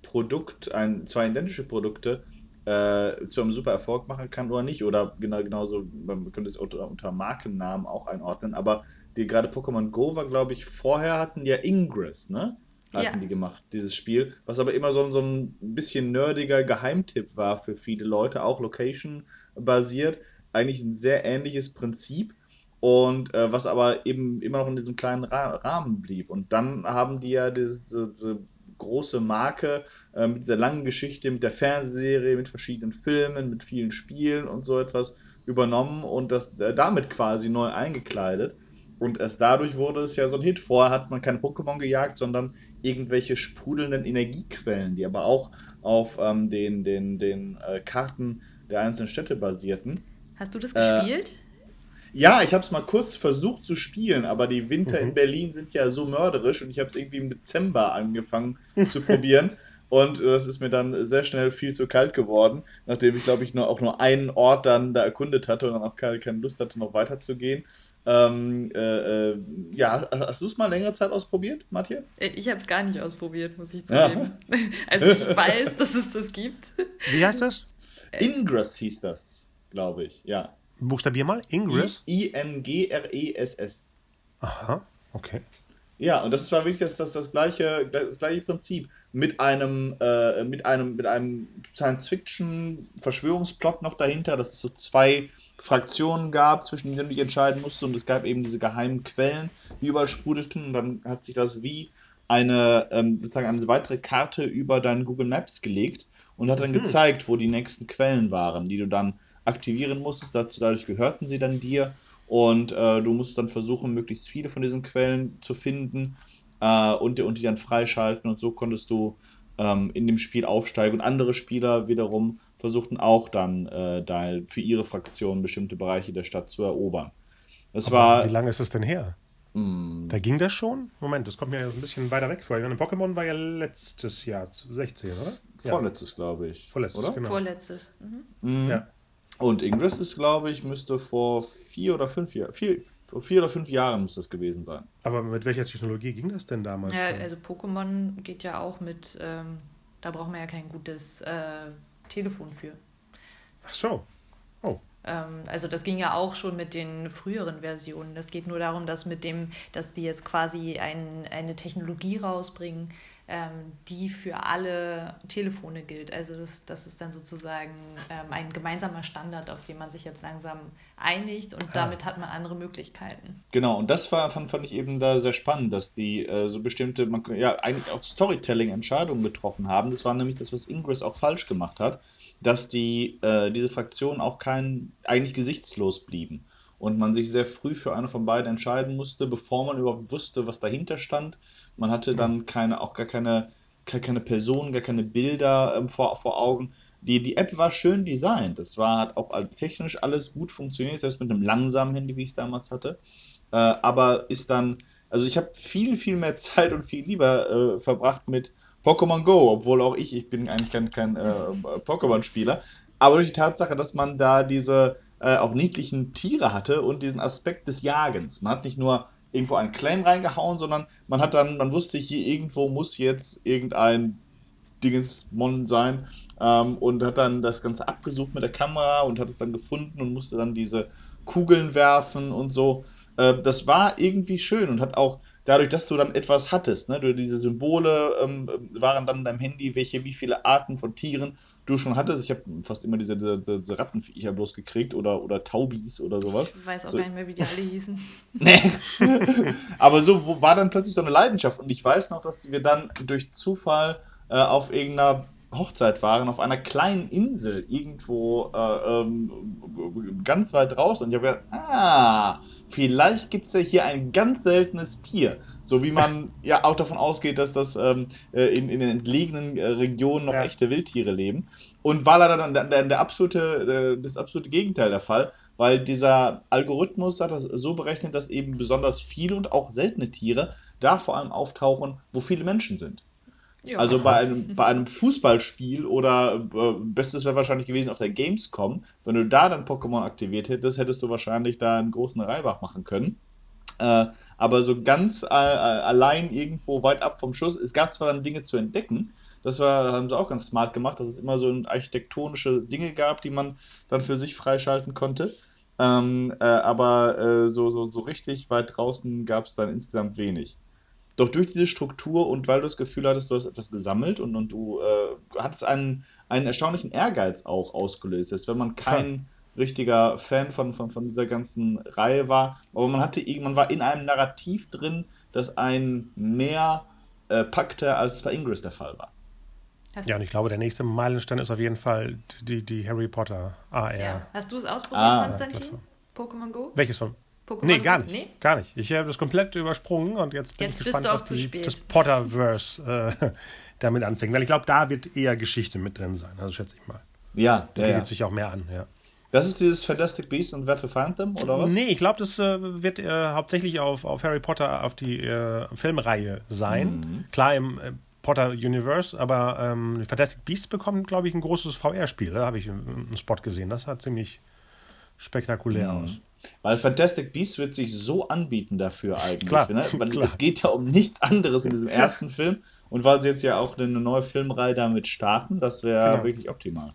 Produkt, ein, zwei identische Produkte äh, zu einem super Erfolg machen kann oder nicht. Oder genau, genauso, man könnte es unter, unter Markennamen auch einordnen. Aber die gerade Pokémon Go war, glaube ich, vorher hatten ja Ingress, ne? Hatten ja. die gemacht, dieses Spiel. Was aber immer so, so ein bisschen nerdiger Geheimtipp war für viele Leute, auch Location basiert eigentlich ein sehr ähnliches Prinzip und äh, was aber eben immer noch in diesem kleinen Ra Rahmen blieb. Und dann haben die ja diese, diese große Marke äh, mit dieser langen Geschichte, mit der Fernsehserie, mit verschiedenen Filmen, mit vielen Spielen und so etwas übernommen und das äh, damit quasi neu eingekleidet. Und erst dadurch wurde es ja so ein Hit. Vorher hat man keine Pokémon gejagt, sondern irgendwelche sprudelnden Energiequellen, die aber auch auf ähm, den, den, den äh, Karten der einzelnen Städte basierten. Hast du das gespielt? Äh, ja, ich habe es mal kurz versucht zu spielen, aber die Winter mhm. in Berlin sind ja so mörderisch und ich habe es irgendwie im Dezember angefangen zu probieren. Und es ist mir dann sehr schnell viel zu kalt geworden, nachdem ich, glaube ich, nur, auch nur einen Ort dann da erkundet hatte und dann auch keine, keine Lust hatte, noch weiterzugehen. Ähm, äh, äh, ja, hast, hast du es mal längere Zeit ausprobiert, Matthias? Äh, ich habe es gar nicht ausprobiert, muss ich zugeben. Ja. Also ich weiß, dass es das gibt. Wie heißt das? Ingress hieß das glaube ich, ja. Buchstabier mal, Ingress? I-N-G-R-E-S-S. Aha, okay. Ja, und das war wirklich das, das, das, gleiche, das gleiche Prinzip. Mit einem, äh, mit einem, mit einem Science-Fiction-Verschwörungsplot noch dahinter, dass es so zwei Fraktionen gab, zwischen denen du dich entscheiden musst. Und es gab eben diese geheimen Quellen, die überall sprudelten. Und dann hat sich das wie eine, ähm, sozusagen eine weitere Karte über deinen Google Maps gelegt und hat dann mhm. gezeigt, wo die nächsten Quellen waren, die du dann aktivieren musstest. Dazu, dadurch gehörten sie dann dir und äh, du musst dann versuchen, möglichst viele von diesen Quellen zu finden äh, und, und die dann freischalten und so konntest du ähm, in dem Spiel aufsteigen und andere Spieler wiederum versuchten auch dann äh, da für ihre Fraktion bestimmte Bereiche der Stadt zu erobern. Das war, wie lange ist das denn her? Mm. Da ging das schon? Moment, das kommt mir ein bisschen weiter weg vor. Pokémon war ja letztes Jahr, 16, oder? Vorletztes, ja. glaube ich. Vorletztes, oder? Genau. Vorletztes. Mhm. Mm. Ja. Und Ingress ist, glaube ich, müsste vor vier oder fünf Jahren, vier, vier oder fünf Jahren müsste das gewesen sein. Aber mit welcher Technologie ging das denn damals? Ja, schon? also Pokémon geht ja auch mit, ähm, da braucht man ja kein gutes äh, Telefon für. Ach so. Oh. Ähm, also das ging ja auch schon mit den früheren Versionen. Das geht nur darum, dass mit dem, dass die jetzt quasi ein, eine Technologie rausbringen, ähm, die für alle Telefone gilt. Also das, das ist dann sozusagen ähm, ein gemeinsamer Standard, auf den man sich jetzt langsam einigt und ah. damit hat man andere Möglichkeiten. Genau, und das war, fand, fand ich eben da sehr spannend, dass die äh, so bestimmte, man ja eigentlich auch Storytelling-Entscheidungen getroffen haben. Das war nämlich das, was Ingress auch falsch gemacht hat, dass die, äh, diese Fraktionen auch kein, eigentlich gesichtslos blieben und man sich sehr früh für eine von beiden entscheiden musste, bevor man überhaupt wusste, was dahinter stand. Man hatte dann keine, auch gar keine, gar keine Personen, gar keine Bilder ähm, vor, vor Augen. Die, die App war schön designt. Das war, hat auch technisch alles gut funktioniert, selbst mit einem langsamen Handy, wie ich es damals hatte. Äh, aber ist dann, also ich habe viel, viel mehr Zeit und viel lieber äh, verbracht mit Pokémon Go, obwohl auch ich, ich bin eigentlich kein, kein äh, Pokémon-Spieler. Aber durch die Tatsache, dass man da diese äh, auch niedlichen Tiere hatte und diesen Aspekt des Jagens. Man hat nicht nur irgendwo einen Claim reingehauen, sondern man hat dann, man wusste, hier irgendwo muss jetzt irgendein Dingensmon sein ähm, und hat dann das Ganze abgesucht mit der Kamera und hat es dann gefunden und musste dann diese Kugeln werfen und so. Äh, das war irgendwie schön und hat auch dadurch, dass du dann etwas hattest, ne, du, diese Symbole ähm, waren dann in deinem Handy, welche, wie viele Arten von Tieren du schon hattest. Ich habe fast immer diese, diese, diese Rattenviecher bloß gekriegt oder, oder Taubis oder sowas. Ich weiß auch so. gar nicht mehr, wie die alle hießen. Nee. Aber so war dann plötzlich so eine Leidenschaft und ich weiß noch, dass wir dann durch Zufall äh, auf irgendeiner Hochzeit waren, auf einer kleinen Insel irgendwo äh, ähm, ganz weit raus. Und ich habe gedacht, ah, vielleicht gibt es ja hier ein ganz seltenes Tier. So wie man ja auch davon ausgeht, dass das ähm, äh, in, in den entlegenen äh, Regionen noch ja. echte Wildtiere leben. Und war leider dann der, der, der absolute, äh, das absolute Gegenteil der Fall, weil dieser Algorithmus hat das so berechnet, dass eben besonders viele und auch seltene Tiere da vor allem auftauchen, wo viele Menschen sind. Also bei einem, bei einem Fußballspiel oder äh, bestes wäre wahrscheinlich gewesen auf der Gamescom, wenn du da dann Pokémon aktiviert hättest, hättest du wahrscheinlich da einen großen Reibach machen können. Äh, aber so ganz äh, allein irgendwo weit ab vom Schuss, es gab zwar dann Dinge zu entdecken, das war, haben sie auch ganz smart gemacht, dass es immer so architektonische Dinge gab, die man dann für sich freischalten konnte. Ähm, äh, aber äh, so, so, so richtig weit draußen gab es dann insgesamt wenig. Doch durch diese Struktur und weil du das Gefühl hattest, du hast etwas gesammelt und, und du äh, hattest einen, einen erstaunlichen Ehrgeiz auch ausgelöst. Selbst wenn man kein ja. richtiger Fan von, von, von dieser ganzen Reihe war, aber man hatte man war in einem Narrativ drin, das einen mehr äh, packte, als bei Ingress der Fall war. ja, und ich glaube, der nächste Meilenstein ist auf jeden Fall die, die Harry Potter AR. Ja. Hast du es ausprobiert, ah, Konstantin? Pokémon Go? Welches von? Pokémon nee, gar nicht. Nee? Gar nicht. Ich habe das komplett übersprungen und jetzt bin jetzt ich gespannt, was die, das Potterverse äh, damit anfängt. Weil ich glaube, da wird eher Geschichte mit drin sein. Also schätze ich mal. Ja, der bietet ja. sich auch mehr an, ja. Das ist dieses Fantastic Beasts und Where to Find Them, oder was? Nee, ich glaube, das äh, wird äh, hauptsächlich auf, auf Harry Potter, auf die äh, Filmreihe sein. Mhm. Klar im äh, Potter Universe, aber ähm, Fantastic Beasts bekommt, glaube ich, ein großes VR-Spiel. Da habe ich einen Spot gesehen. Das sah ziemlich spektakulär mhm. aus. Weil Fantastic Beasts wird sich so anbieten dafür eigentlich. Klar, ne? Weil Es geht ja um nichts anderes in diesem ersten Film. Und weil sie jetzt ja auch eine neue Filmreihe damit starten, das wäre genau. wirklich optimal.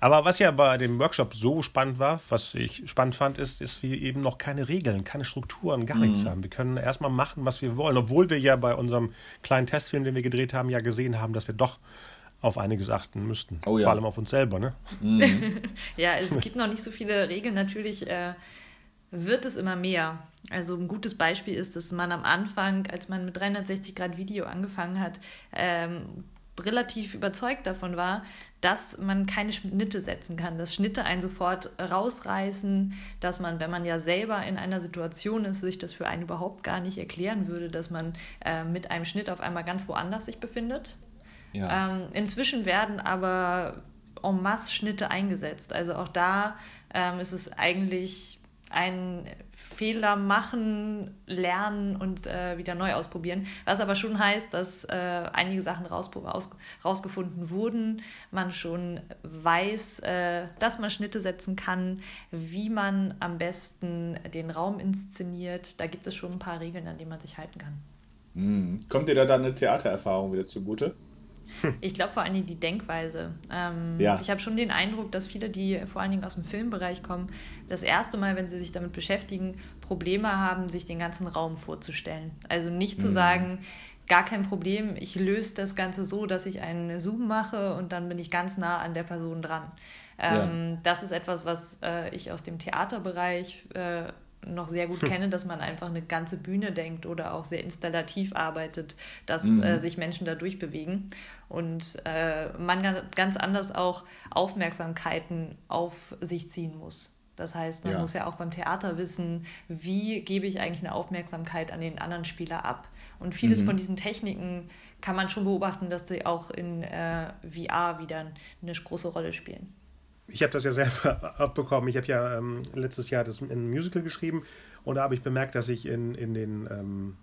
Aber was ja bei dem Workshop so spannend war, was ich spannend fand, ist, dass wir eben noch keine Regeln, keine Strukturen, gar nichts mhm. haben. Wir können erstmal machen, was wir wollen. Obwohl wir ja bei unserem kleinen Testfilm, den wir gedreht haben, ja gesehen haben, dass wir doch auf einiges achten müssten. Oh, ja. Vor allem auf uns selber, ne? Mhm. ja, es gibt noch nicht so viele Regeln. Natürlich äh, wird es immer mehr. Also ein gutes Beispiel ist, dass man am Anfang, als man mit 360 Grad Video angefangen hat, ähm, relativ überzeugt davon war, dass man keine Schnitte setzen kann, dass Schnitte einen sofort rausreißen, dass man, wenn man ja selber in einer Situation ist, sich das für einen überhaupt gar nicht erklären würde, dass man äh, mit einem Schnitt auf einmal ganz woanders sich befindet. Ja. Ähm, inzwischen werden aber en masse Schnitte eingesetzt. Also auch da ähm, ist es eigentlich ein Fehler machen, lernen und äh, wieder neu ausprobieren. Was aber schon heißt, dass äh, einige Sachen raus, raus, rausgefunden wurden, man schon weiß, äh, dass man Schnitte setzen kann, wie man am besten den Raum inszeniert. Da gibt es schon ein paar Regeln, an die man sich halten kann. Mhm. Kommt dir da dann eine Theatererfahrung wieder zugute? Ich glaube vor allen Dingen die Denkweise. Ähm, ja. Ich habe schon den Eindruck, dass viele, die vor allen Dingen aus dem Filmbereich kommen, das erste Mal, wenn sie sich damit beschäftigen, Probleme haben, sich den ganzen Raum vorzustellen. Also nicht zu mhm. sagen, gar kein Problem, ich löse das Ganze so, dass ich einen Zoom mache und dann bin ich ganz nah an der Person dran. Ähm, ja. Das ist etwas, was äh, ich aus dem Theaterbereich äh, noch sehr gut hm. kenne, dass man einfach eine ganze Bühne denkt oder auch sehr installativ arbeitet, dass mhm. äh, sich Menschen da durchbewegen und äh, man ganz anders auch Aufmerksamkeiten auf sich ziehen muss. Das heißt, man ja. muss ja auch beim Theater wissen, wie gebe ich eigentlich eine Aufmerksamkeit an den anderen Spieler ab. Und vieles mhm. von diesen Techniken kann man schon beobachten, dass sie auch in äh, VR wieder eine große Rolle spielen ich habe das ja selber abbekommen. Ich habe ja ähm, letztes Jahr das in ein Musical geschrieben und da habe ich bemerkt, dass ich in, in den ähm,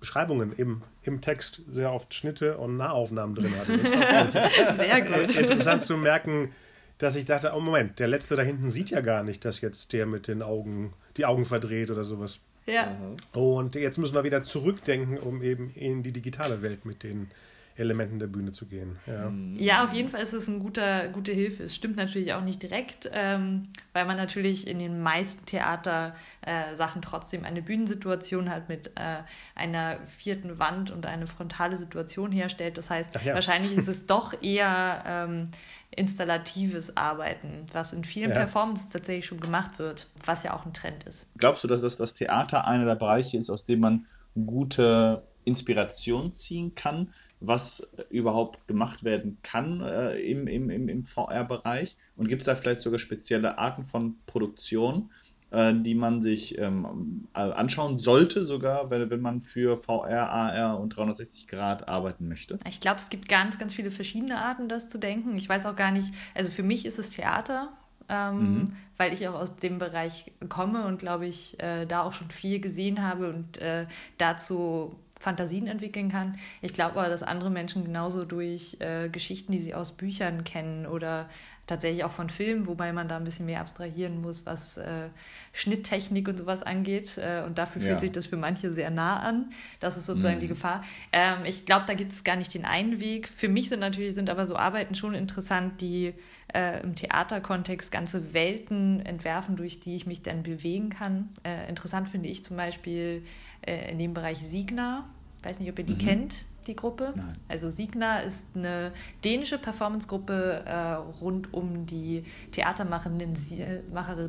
Beschreibungen im, im Text sehr oft Schnitte und Nahaufnahmen drin hatte. sehr gut. Interessant zu merken, dass ich dachte, oh Moment, der Letzte da hinten sieht ja gar nicht, dass jetzt der mit den Augen, die Augen verdreht oder sowas. Ja. Und jetzt müssen wir wieder zurückdenken, um eben in die digitale Welt mit den Elementen der Bühne zu gehen. Ja, mhm. ja auf jeden Fall ist es eine guter, gute Hilfe. Es stimmt natürlich auch nicht direkt, ähm, weil man natürlich in den meisten Theatersachen äh, trotzdem eine Bühnensituation hat mit äh, einer vierten Wand und eine frontale Situation herstellt. Das heißt, ja. wahrscheinlich ist es doch eher ähm, installatives Arbeiten, was in vielen ja. Performances tatsächlich schon gemacht wird, was ja auch ein Trend ist. Glaubst du, dass das, das Theater einer der Bereiche ist, aus dem man gute Inspiration ziehen kann, was überhaupt gemacht werden kann äh, im, im, im, im VR-Bereich? Und gibt es da vielleicht sogar spezielle Arten von Produktion, äh, die man sich ähm, anschauen sollte, sogar wenn, wenn man für VR, AR und 360 Grad arbeiten möchte? Ich glaube, es gibt ganz, ganz viele verschiedene Arten, das zu denken. Ich weiß auch gar nicht, also für mich ist es Theater. Ähm, mhm. weil ich auch aus dem Bereich komme und glaube ich äh, da auch schon viel gesehen habe und äh, dazu Fantasien entwickeln kann. Ich glaube aber, dass andere Menschen genauso durch äh, Geschichten, die sie aus Büchern kennen oder tatsächlich auch von Filmen, wobei man da ein bisschen mehr abstrahieren muss, was äh, Schnitttechnik und sowas angeht. Äh, und dafür ja. fühlt sich das für manche sehr nah an. Das ist sozusagen mhm. die Gefahr. Ähm, ich glaube, da gibt es gar nicht den einen Weg. Für mich sind natürlich sind aber so Arbeiten schon interessant, die äh, im Theaterkontext ganze Welten entwerfen, durch die ich mich dann bewegen kann. Äh, interessant finde ich zum Beispiel äh, in dem Bereich Signa. Ich weiß nicht, ob ihr die mhm. kennt, die Gruppe. Nein. Also Signa ist eine dänische Performancegruppe äh, rund um die Theatermacherin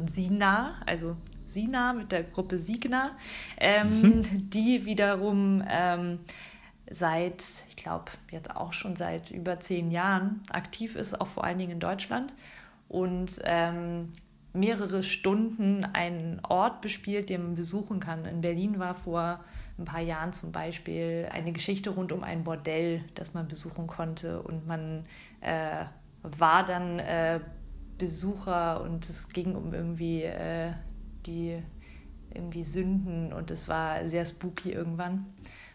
Sina, also Sina mit der Gruppe Signa, ähm, mhm. die wiederum ähm, seit, ich glaube, jetzt auch schon seit über zehn Jahren aktiv ist, auch vor allen Dingen in Deutschland. Und ähm, mehrere Stunden einen Ort bespielt, den man besuchen kann. In Berlin war vor ein paar Jahren zum Beispiel eine Geschichte rund um ein Bordell, das man besuchen konnte. Und man äh, war dann äh, Besucher und es ging um irgendwie äh, die irgendwie Sünden und es war sehr spooky irgendwann.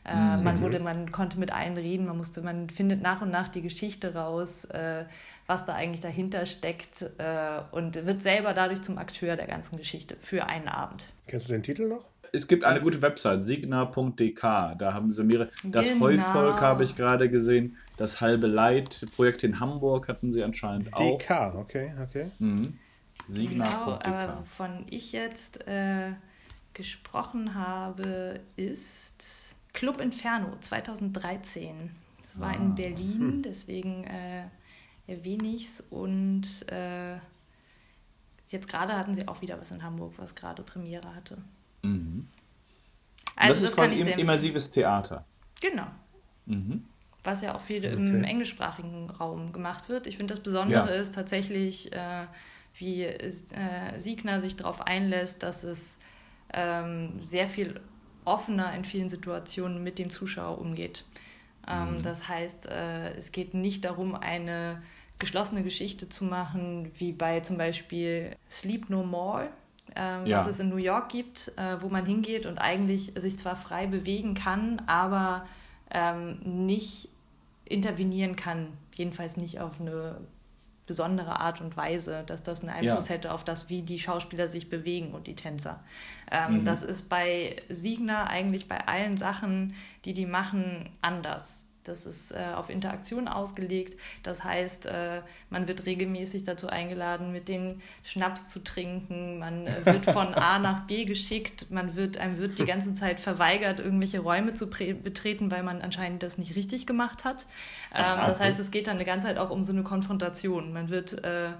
Äh, mhm. Man wurde, man konnte mit allen reden, man musste, man findet nach und nach die Geschichte raus, äh, was da eigentlich dahinter steckt äh, und wird selber dadurch zum Akteur der ganzen Geschichte für einen Abend. Kennst du den Titel noch? Es gibt eine gute Website, signa.dk. Da haben sie mehrere. Das genau. Heuvolk habe ich gerade gesehen. Das halbe Leid Projekt in Hamburg hatten sie anscheinend auch. DK, okay, okay. Mhm. Signa.dk. Genau, äh, wovon ich jetzt äh, gesprochen habe, ist Club Inferno 2013. Das war ah. in Berlin, hm. deswegen äh, erwähne ich es. Und äh, jetzt gerade hatten sie auch wieder was in Hamburg, was gerade Premiere hatte. Mhm. Also das, das ist quasi im, immersives Theater. Genau. Mhm. Was ja auch viel okay. im englischsprachigen Raum gemacht wird. Ich finde, das Besondere ja. ist tatsächlich, äh, wie äh, Siegner sich darauf einlässt, dass es ähm, sehr viel offener in vielen Situationen mit dem Zuschauer umgeht. Ähm, mhm. Das heißt, äh, es geht nicht darum, eine geschlossene Geschichte zu machen, wie bei zum Beispiel Sleep No More, ähm, ja. was es in New York gibt, äh, wo man hingeht und eigentlich sich zwar frei bewegen kann, aber ähm, nicht intervenieren kann, jedenfalls nicht auf eine besondere Art und Weise, dass das einen Einfluss ja. hätte auf das, wie die Schauspieler sich bewegen und die Tänzer. Ähm, mhm. Das ist bei Siegner eigentlich bei allen Sachen, die die machen, anders. Das ist äh, auf Interaktion ausgelegt. Das heißt, äh, man wird regelmäßig dazu eingeladen, mit den Schnaps zu trinken. Man äh, wird von A nach B geschickt. Man wird, einem wird die ganze Zeit verweigert, irgendwelche Räume zu betreten, weil man anscheinend das nicht richtig gemacht hat. Ähm, Aha, das heißt, es geht dann eine ganze Zeit auch um so eine Konfrontation. Man wird äh,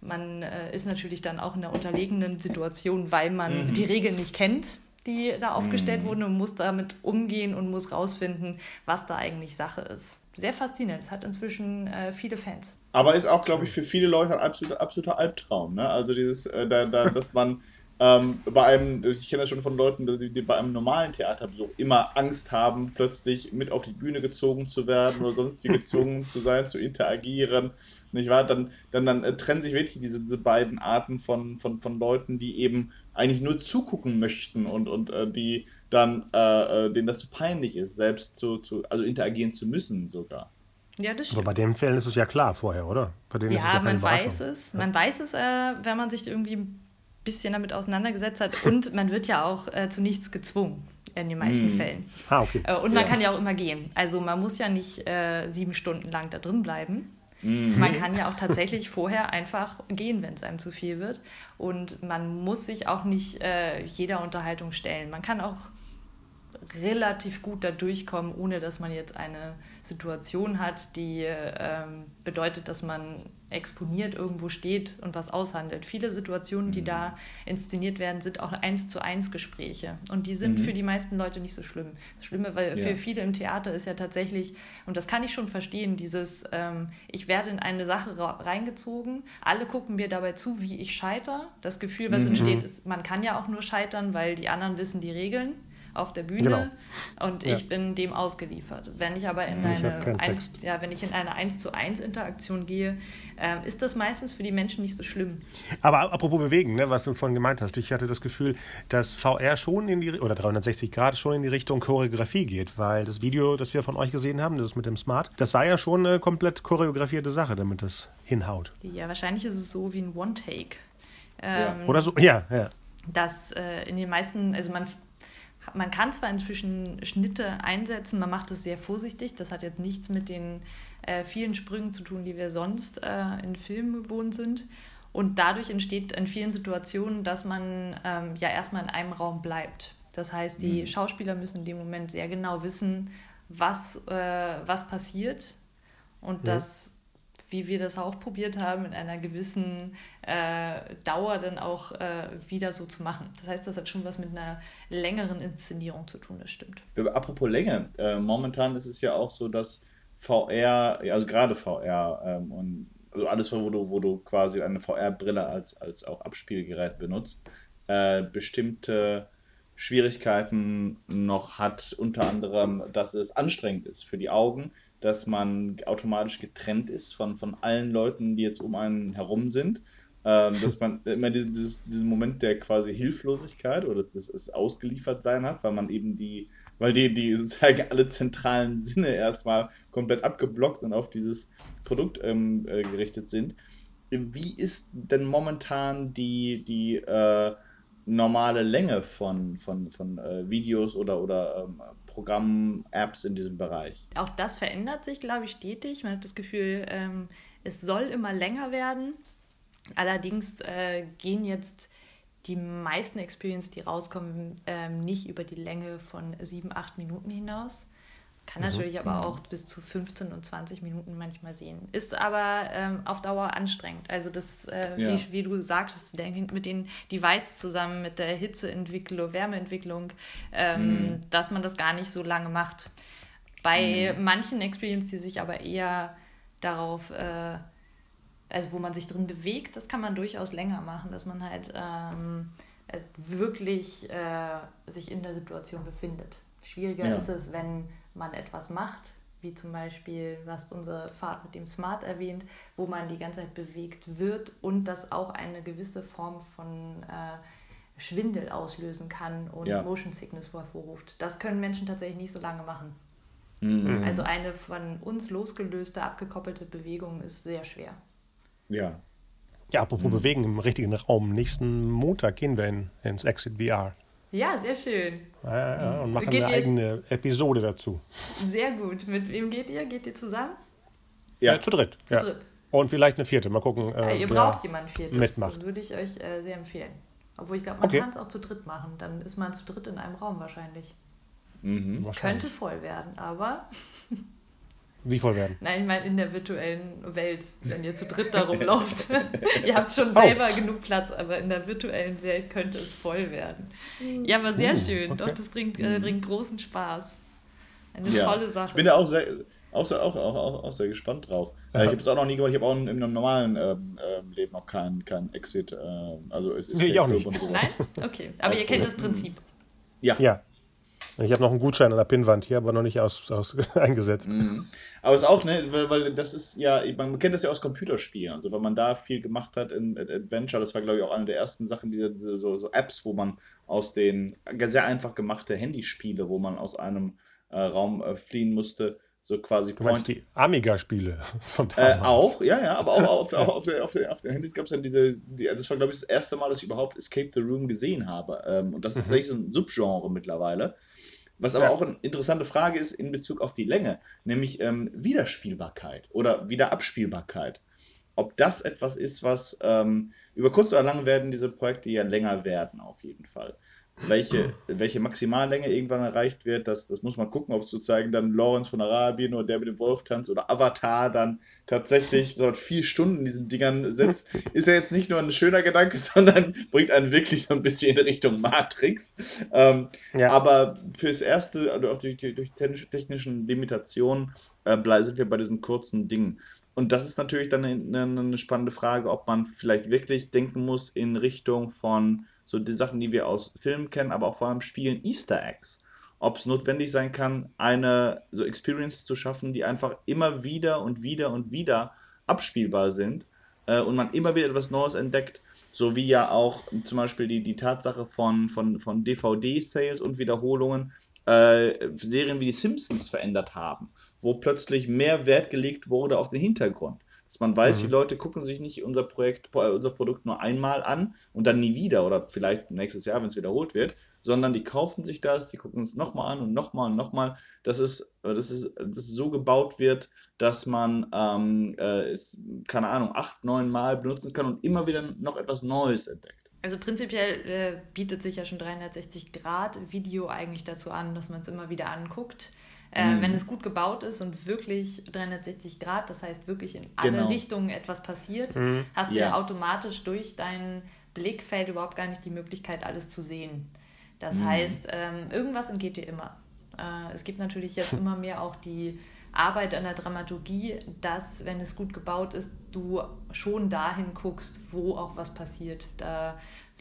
man äh, ist natürlich dann auch in einer unterlegenen Situation, weil man mhm. die Regeln nicht kennt die da aufgestellt mm. wurden und muss damit umgehen und muss rausfinden, was da eigentlich Sache ist. Sehr faszinierend. Es hat inzwischen äh, viele Fans. Aber ist auch, glaube ich, für viele Leute ein absoluter, absoluter Albtraum. Ne? Also dieses, äh, da, da, dass man ähm, bei einem, ich kenne das schon von Leuten, die, die, bei einem normalen Theaterbesuch immer Angst haben, plötzlich mit auf die Bühne gezogen zu werden oder sonst wie gezwungen zu sein, zu interagieren. Nicht wahr? Dann, dann, dann äh, trennen sich wirklich diese, diese beiden Arten von, von, von Leuten, die eben eigentlich nur zugucken möchten und, und äh, die dann, äh, äh denen das zu peinlich ist, selbst zu, zu, also interagieren zu müssen sogar. Ja, das stimmt. Aber bei den Fällen ist es ja klar vorher, oder? ja, man weiß es. Man weiß es, äh, wenn man sich irgendwie bisschen damit auseinandergesetzt hat. Und man wird ja auch äh, zu nichts gezwungen in den meisten mm. Fällen. Ah, okay. Äh, und man ja. kann ja auch immer gehen. Also man muss ja nicht äh, sieben Stunden lang da drin bleiben. Mhm. Man kann ja auch tatsächlich vorher einfach gehen, wenn es einem zu viel wird. Und man muss sich auch nicht äh, jeder Unterhaltung stellen. Man kann auch relativ gut da durchkommen, ohne dass man jetzt eine Situation hat, die ähm, bedeutet, dass man exponiert irgendwo steht und was aushandelt. Viele Situationen, die mhm. da inszeniert werden, sind auch eins zu eins Gespräche. Und die sind mhm. für die meisten Leute nicht so schlimm. Das Schlimme, weil ja. für viele im Theater ist ja tatsächlich, und das kann ich schon verstehen, dieses, ähm, ich werde in eine Sache reingezogen, alle gucken mir dabei zu, wie ich scheiter. Das Gefühl, was mhm. entsteht, ist, man kann ja auch nur scheitern, weil die anderen wissen die Regeln auf der Bühne genau. und ja. ich bin dem ausgeliefert. Wenn ich aber in ich eine, 1, ja, wenn ich in eine 1 zu 1 Interaktion gehe, äh, ist das meistens für die Menschen nicht so schlimm. Aber apropos bewegen, ne, was du vorhin gemeint hast, ich hatte das Gefühl, dass VR schon in die, oder 360 Grad schon in die Richtung Choreografie geht, weil das Video, das wir von euch gesehen haben, das mit dem Smart, das war ja schon eine komplett choreografierte Sache, damit das hinhaut. Ja, wahrscheinlich ist es so wie ein One-Take. Ähm, ja. Oder so, ja, ja. Dass äh, in den meisten, also man man kann zwar inzwischen Schnitte einsetzen, man macht es sehr vorsichtig. Das hat jetzt nichts mit den äh, vielen Sprüngen zu tun, die wir sonst äh, in Filmen gewohnt sind. Und dadurch entsteht in vielen Situationen, dass man ähm, ja erstmal in einem Raum bleibt. Das heißt, die mhm. Schauspieler müssen in dem Moment sehr genau wissen, was, äh, was passiert und ja. das wie wir das auch probiert haben, in einer gewissen äh, Dauer dann auch äh, wieder so zu machen. Das heißt, das hat schon was mit einer längeren Inszenierung zu tun, das stimmt. Apropos Länge, äh, momentan ist es ja auch so, dass VR, also gerade VR ähm, und also alles, wo du, wo du quasi eine VR-Brille als, als auch Abspielgerät benutzt, äh, bestimmte Schwierigkeiten noch hat, unter anderem, dass es anstrengend ist für die Augen, dass man automatisch getrennt ist von, von allen Leuten, die jetzt um einen herum sind. Ähm, dass man immer diesen, dieses, diesen Moment der quasi Hilflosigkeit oder das, das ausgeliefert sein hat, weil man eben die, weil die, die sozusagen alle zentralen Sinne erstmal komplett abgeblockt und auf dieses Produkt ähm, äh, gerichtet sind. Wie ist denn momentan die, die äh, normale Länge von, von, von äh, Videos oder, oder ähm, Programmen, Apps in diesem Bereich. Auch das verändert sich, glaube ich, stetig. Man hat das Gefühl, ähm, es soll immer länger werden. Allerdings äh, gehen jetzt die meisten Experiences, die rauskommen, ähm, nicht über die Länge von sieben, acht Minuten hinaus. Kann mhm. natürlich aber auch bis zu 15 und 20 Minuten manchmal sehen. Ist aber ähm, auf Dauer anstrengend. Also das, äh, ja. wie, wie, du sagtest, mit den Devices zusammen, mit der Hitzeentwicklung, Wärmeentwicklung, ähm, mhm. dass man das gar nicht so lange macht. Bei mhm. manchen Experiences, die sich aber eher darauf, äh, also wo man sich drin bewegt, das kann man durchaus länger machen, dass man halt ähm, äh, wirklich äh, sich in der Situation befindet. Schwieriger ja. ist es, wenn man etwas macht, wie zum Beispiel, du hast unsere Fahrt mit dem Smart erwähnt, wo man die ganze Zeit bewegt wird und das auch eine gewisse Form von äh, Schwindel auslösen kann und ja. Motion Sickness hervorruft. Das können Menschen tatsächlich nicht so lange machen. Mhm. Also eine von uns losgelöste, abgekoppelte Bewegung ist sehr schwer. Ja. Ja, apropos mhm. Bewegen im richtigen Raum. Nächsten Montag gehen wir in, ins Exit VR. Ja, sehr schön. Ja, ja, und machen geht eine eigene Episode dazu. Sehr gut. Mit wem geht ihr? Geht ihr zusammen? Ja, ja zu dritt. Zu ja. dritt. Und vielleicht eine vierte. Mal gucken. Äh, ihr braucht jemanden viertes. Mitmacht. Das würde ich euch äh, sehr empfehlen. Obwohl ich glaube, man okay. kann es auch zu dritt machen. Dann ist man zu dritt in einem Raum wahrscheinlich. Mhm. wahrscheinlich. Könnte voll werden, aber Wie voll werden? Nein, ich meine in der virtuellen Welt, wenn ihr zu dritt da rumlauft. ihr habt schon oh. selber genug Platz, aber in der virtuellen Welt könnte es voll werden. Ja, aber sehr uh, schön. Okay. Doch, das bringt, äh, bringt großen Spaß. Eine ja. tolle Sache. Ich bin da auch sehr, auch, auch, auch, auch sehr gespannt drauf. Äh, ich habe es auch noch nie gemacht. Ich habe auch in, in einem normalen äh, Leben noch keinen kein Exit. Äh, also es ist nee, ich auch nicht. Und sowas. Nein? Okay, aber ihr kennt das Prinzip. Ja. ja. Ich habe noch einen Gutschein an der Pinnwand hier, aber noch nicht aus, aus eingesetzt. Mhm. Aber es ist auch, ne, weil, weil, das ist ja, man kennt das ja aus Computerspielen. Also, wenn man da viel gemacht hat in Adventure, das war, glaube ich, auch eine der ersten Sachen, diese, so, so Apps, wo man aus den sehr einfach gemachte Handyspiele, wo man aus einem äh, Raum äh, fliehen musste, so quasi du meinst die Amiga-Spiele von Äh, auch, ja, ja, aber auch auf, auf, auf, der, auf, der, auf den Handys gab es dann diese, die, das war, glaube ich, das erste Mal, dass ich überhaupt Escape the Room gesehen habe. Ähm, und das ist mhm. tatsächlich so ein Subgenre mittlerweile. Was aber ja. auch eine interessante Frage ist in Bezug auf die Länge, nämlich ähm, Wiederspielbarkeit oder Wiederabspielbarkeit. Ob das etwas ist, was ähm, über kurz oder lang werden diese Projekte ja länger werden, auf jeden Fall welche, welche Maximallänge irgendwann erreicht wird, das, das muss man gucken, ob es sozusagen dann Lawrence von Arabien oder der mit dem Wolf tanzt oder Avatar dann tatsächlich so vier Stunden in diesen Dingern sitzt, ist ja jetzt nicht nur ein schöner Gedanke, sondern bringt einen wirklich so ein bisschen in Richtung Matrix. Ähm, ja. Aber fürs Erste, also auch durch, durch die technischen Limitationen, äh, sind wir bei diesen kurzen Dingen. Und das ist natürlich dann eine, eine spannende Frage, ob man vielleicht wirklich denken muss in Richtung von so die Sachen, die wir aus Filmen kennen, aber auch vor allem Spielen, Easter Eggs. Ob es notwendig sein kann, eine so Experiences zu schaffen, die einfach immer wieder und wieder und wieder abspielbar sind äh, und man immer wieder etwas Neues entdeckt. So wie ja auch zum Beispiel die, die Tatsache von, von, von DVD-Sales und Wiederholungen äh, Serien wie die Simpsons verändert haben, wo plötzlich mehr Wert gelegt wurde auf den Hintergrund. Dass man weiß, mhm. die Leute gucken sich nicht unser Projekt, äh, unser Produkt nur einmal an und dann nie wieder oder vielleicht nächstes Jahr, wenn es wiederholt wird, sondern die kaufen sich das, die gucken es nochmal an und nochmal und nochmal. Das ist, äh, das ist, das so gebaut wird, dass man ähm, äh, es, keine Ahnung, acht, neun Mal benutzen kann und immer wieder noch etwas Neues entdeckt. Also prinzipiell äh, bietet sich ja schon 360 Grad Video eigentlich dazu an, dass man es immer wieder anguckt. Äh, mhm. Wenn es gut gebaut ist und wirklich 360 Grad, das heißt wirklich in alle genau. Richtungen etwas passiert, mhm. hast du ja. ja automatisch durch dein Blickfeld überhaupt gar nicht die Möglichkeit, alles zu sehen. Das mhm. heißt, ähm, irgendwas entgeht dir immer. Äh, es gibt natürlich jetzt immer mehr auch die Arbeit an der Dramaturgie, dass, wenn es gut gebaut ist, du schon dahin guckst, wo auch was passiert. Da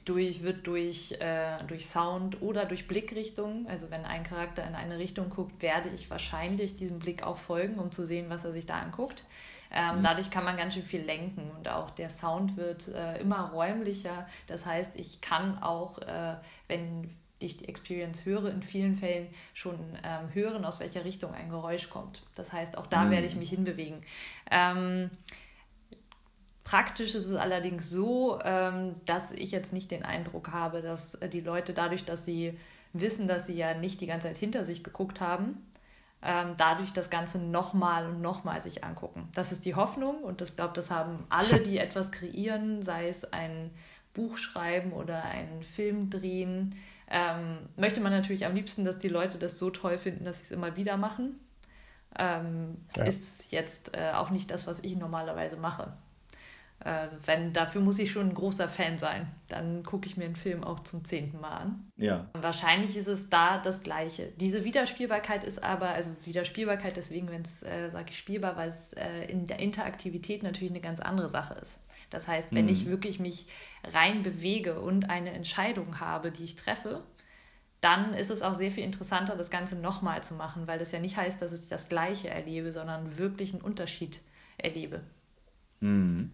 durch, wird durch, äh, durch Sound oder durch Blickrichtung, also wenn ein Charakter in eine Richtung guckt, werde ich wahrscheinlich diesem Blick auch folgen, um zu sehen, was er sich da anguckt. Ähm, mhm. Dadurch kann man ganz schön viel lenken und auch der Sound wird äh, immer räumlicher. Das heißt, ich kann auch, äh, wenn ich die Experience höre, in vielen Fällen schon ähm, hören, aus welcher Richtung ein Geräusch kommt. Das heißt, auch da mhm. werde ich mich hinbewegen. Ähm, Praktisch ist es allerdings so, ähm, dass ich jetzt nicht den Eindruck habe, dass äh, die Leute dadurch, dass sie wissen, dass sie ja nicht die ganze Zeit hinter sich geguckt haben, ähm, dadurch das Ganze nochmal und nochmal sich angucken. Das ist die Hoffnung und ich glaube, das haben alle, die etwas kreieren, sei es ein Buch schreiben oder einen Film drehen. Ähm, möchte man natürlich am liebsten, dass die Leute das so toll finden, dass sie es immer wieder machen. Ähm, ja. Ist jetzt äh, auch nicht das, was ich normalerweise mache. Äh, wenn, dafür muss ich schon ein großer Fan sein. Dann gucke ich mir einen Film auch zum zehnten Mal an. Ja. Wahrscheinlich ist es da das Gleiche. Diese Wiederspielbarkeit ist aber, also Wiederspielbarkeit deswegen, wenn es, äh, sage ich spielbar, weil es äh, in der Interaktivität natürlich eine ganz andere Sache ist. Das heißt, wenn mhm. ich wirklich mich rein bewege und eine Entscheidung habe, die ich treffe, dann ist es auch sehr viel interessanter, das Ganze nochmal zu machen, weil das ja nicht heißt, dass ich das Gleiche erlebe, sondern wirklich einen Unterschied erlebe. Mhm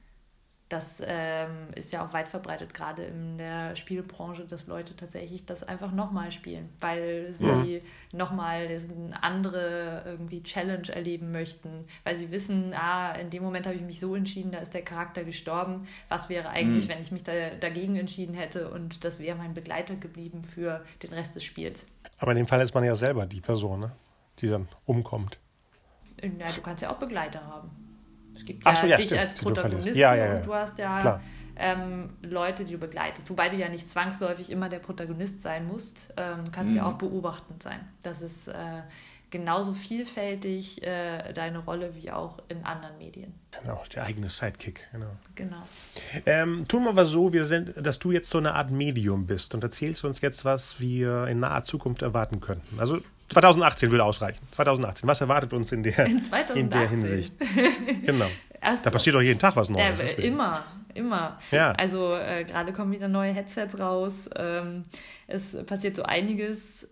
das ähm, ist ja auch weit verbreitet, gerade in der Spielbranche, dass Leute tatsächlich das einfach nochmal spielen, weil sie ja. nochmal eine andere irgendwie Challenge erleben möchten, weil sie wissen, ah, in dem Moment habe ich mich so entschieden, da ist der Charakter gestorben. Was wäre eigentlich, mhm. wenn ich mich da, dagegen entschieden hätte und das wäre mein Begleiter geblieben für den Rest des Spiels. Aber in dem Fall ist man ja selber die Person, ne? die dann umkommt. Ja, du kannst ja auch Begleiter haben. Es gibt ja, so, ja dich stimmt, als Protagonisten ja, ja, und du hast ja ähm, Leute, die du begleitest. Wobei du ja nicht zwangsläufig immer der Protagonist sein musst, ähm, kannst mhm. ja auch beobachtend sein. Das ist äh, genauso vielfältig äh, deine Rolle wie auch in anderen Medien. Genau, der eigene Sidekick, genau. Genau. Ähm, tun wir mal so, wir sind, dass du jetzt so eine Art Medium bist und erzählst uns jetzt, was wir in naher Zukunft erwarten könnten. Also 2018 würde ausreichen. 2018. Was erwartet uns in der, in in der Hinsicht? genau. So. Da passiert doch jeden Tag was Neues. Ja, immer, immer. Ja. Also äh, gerade kommen wieder neue Headsets raus. Ähm, es passiert so einiges.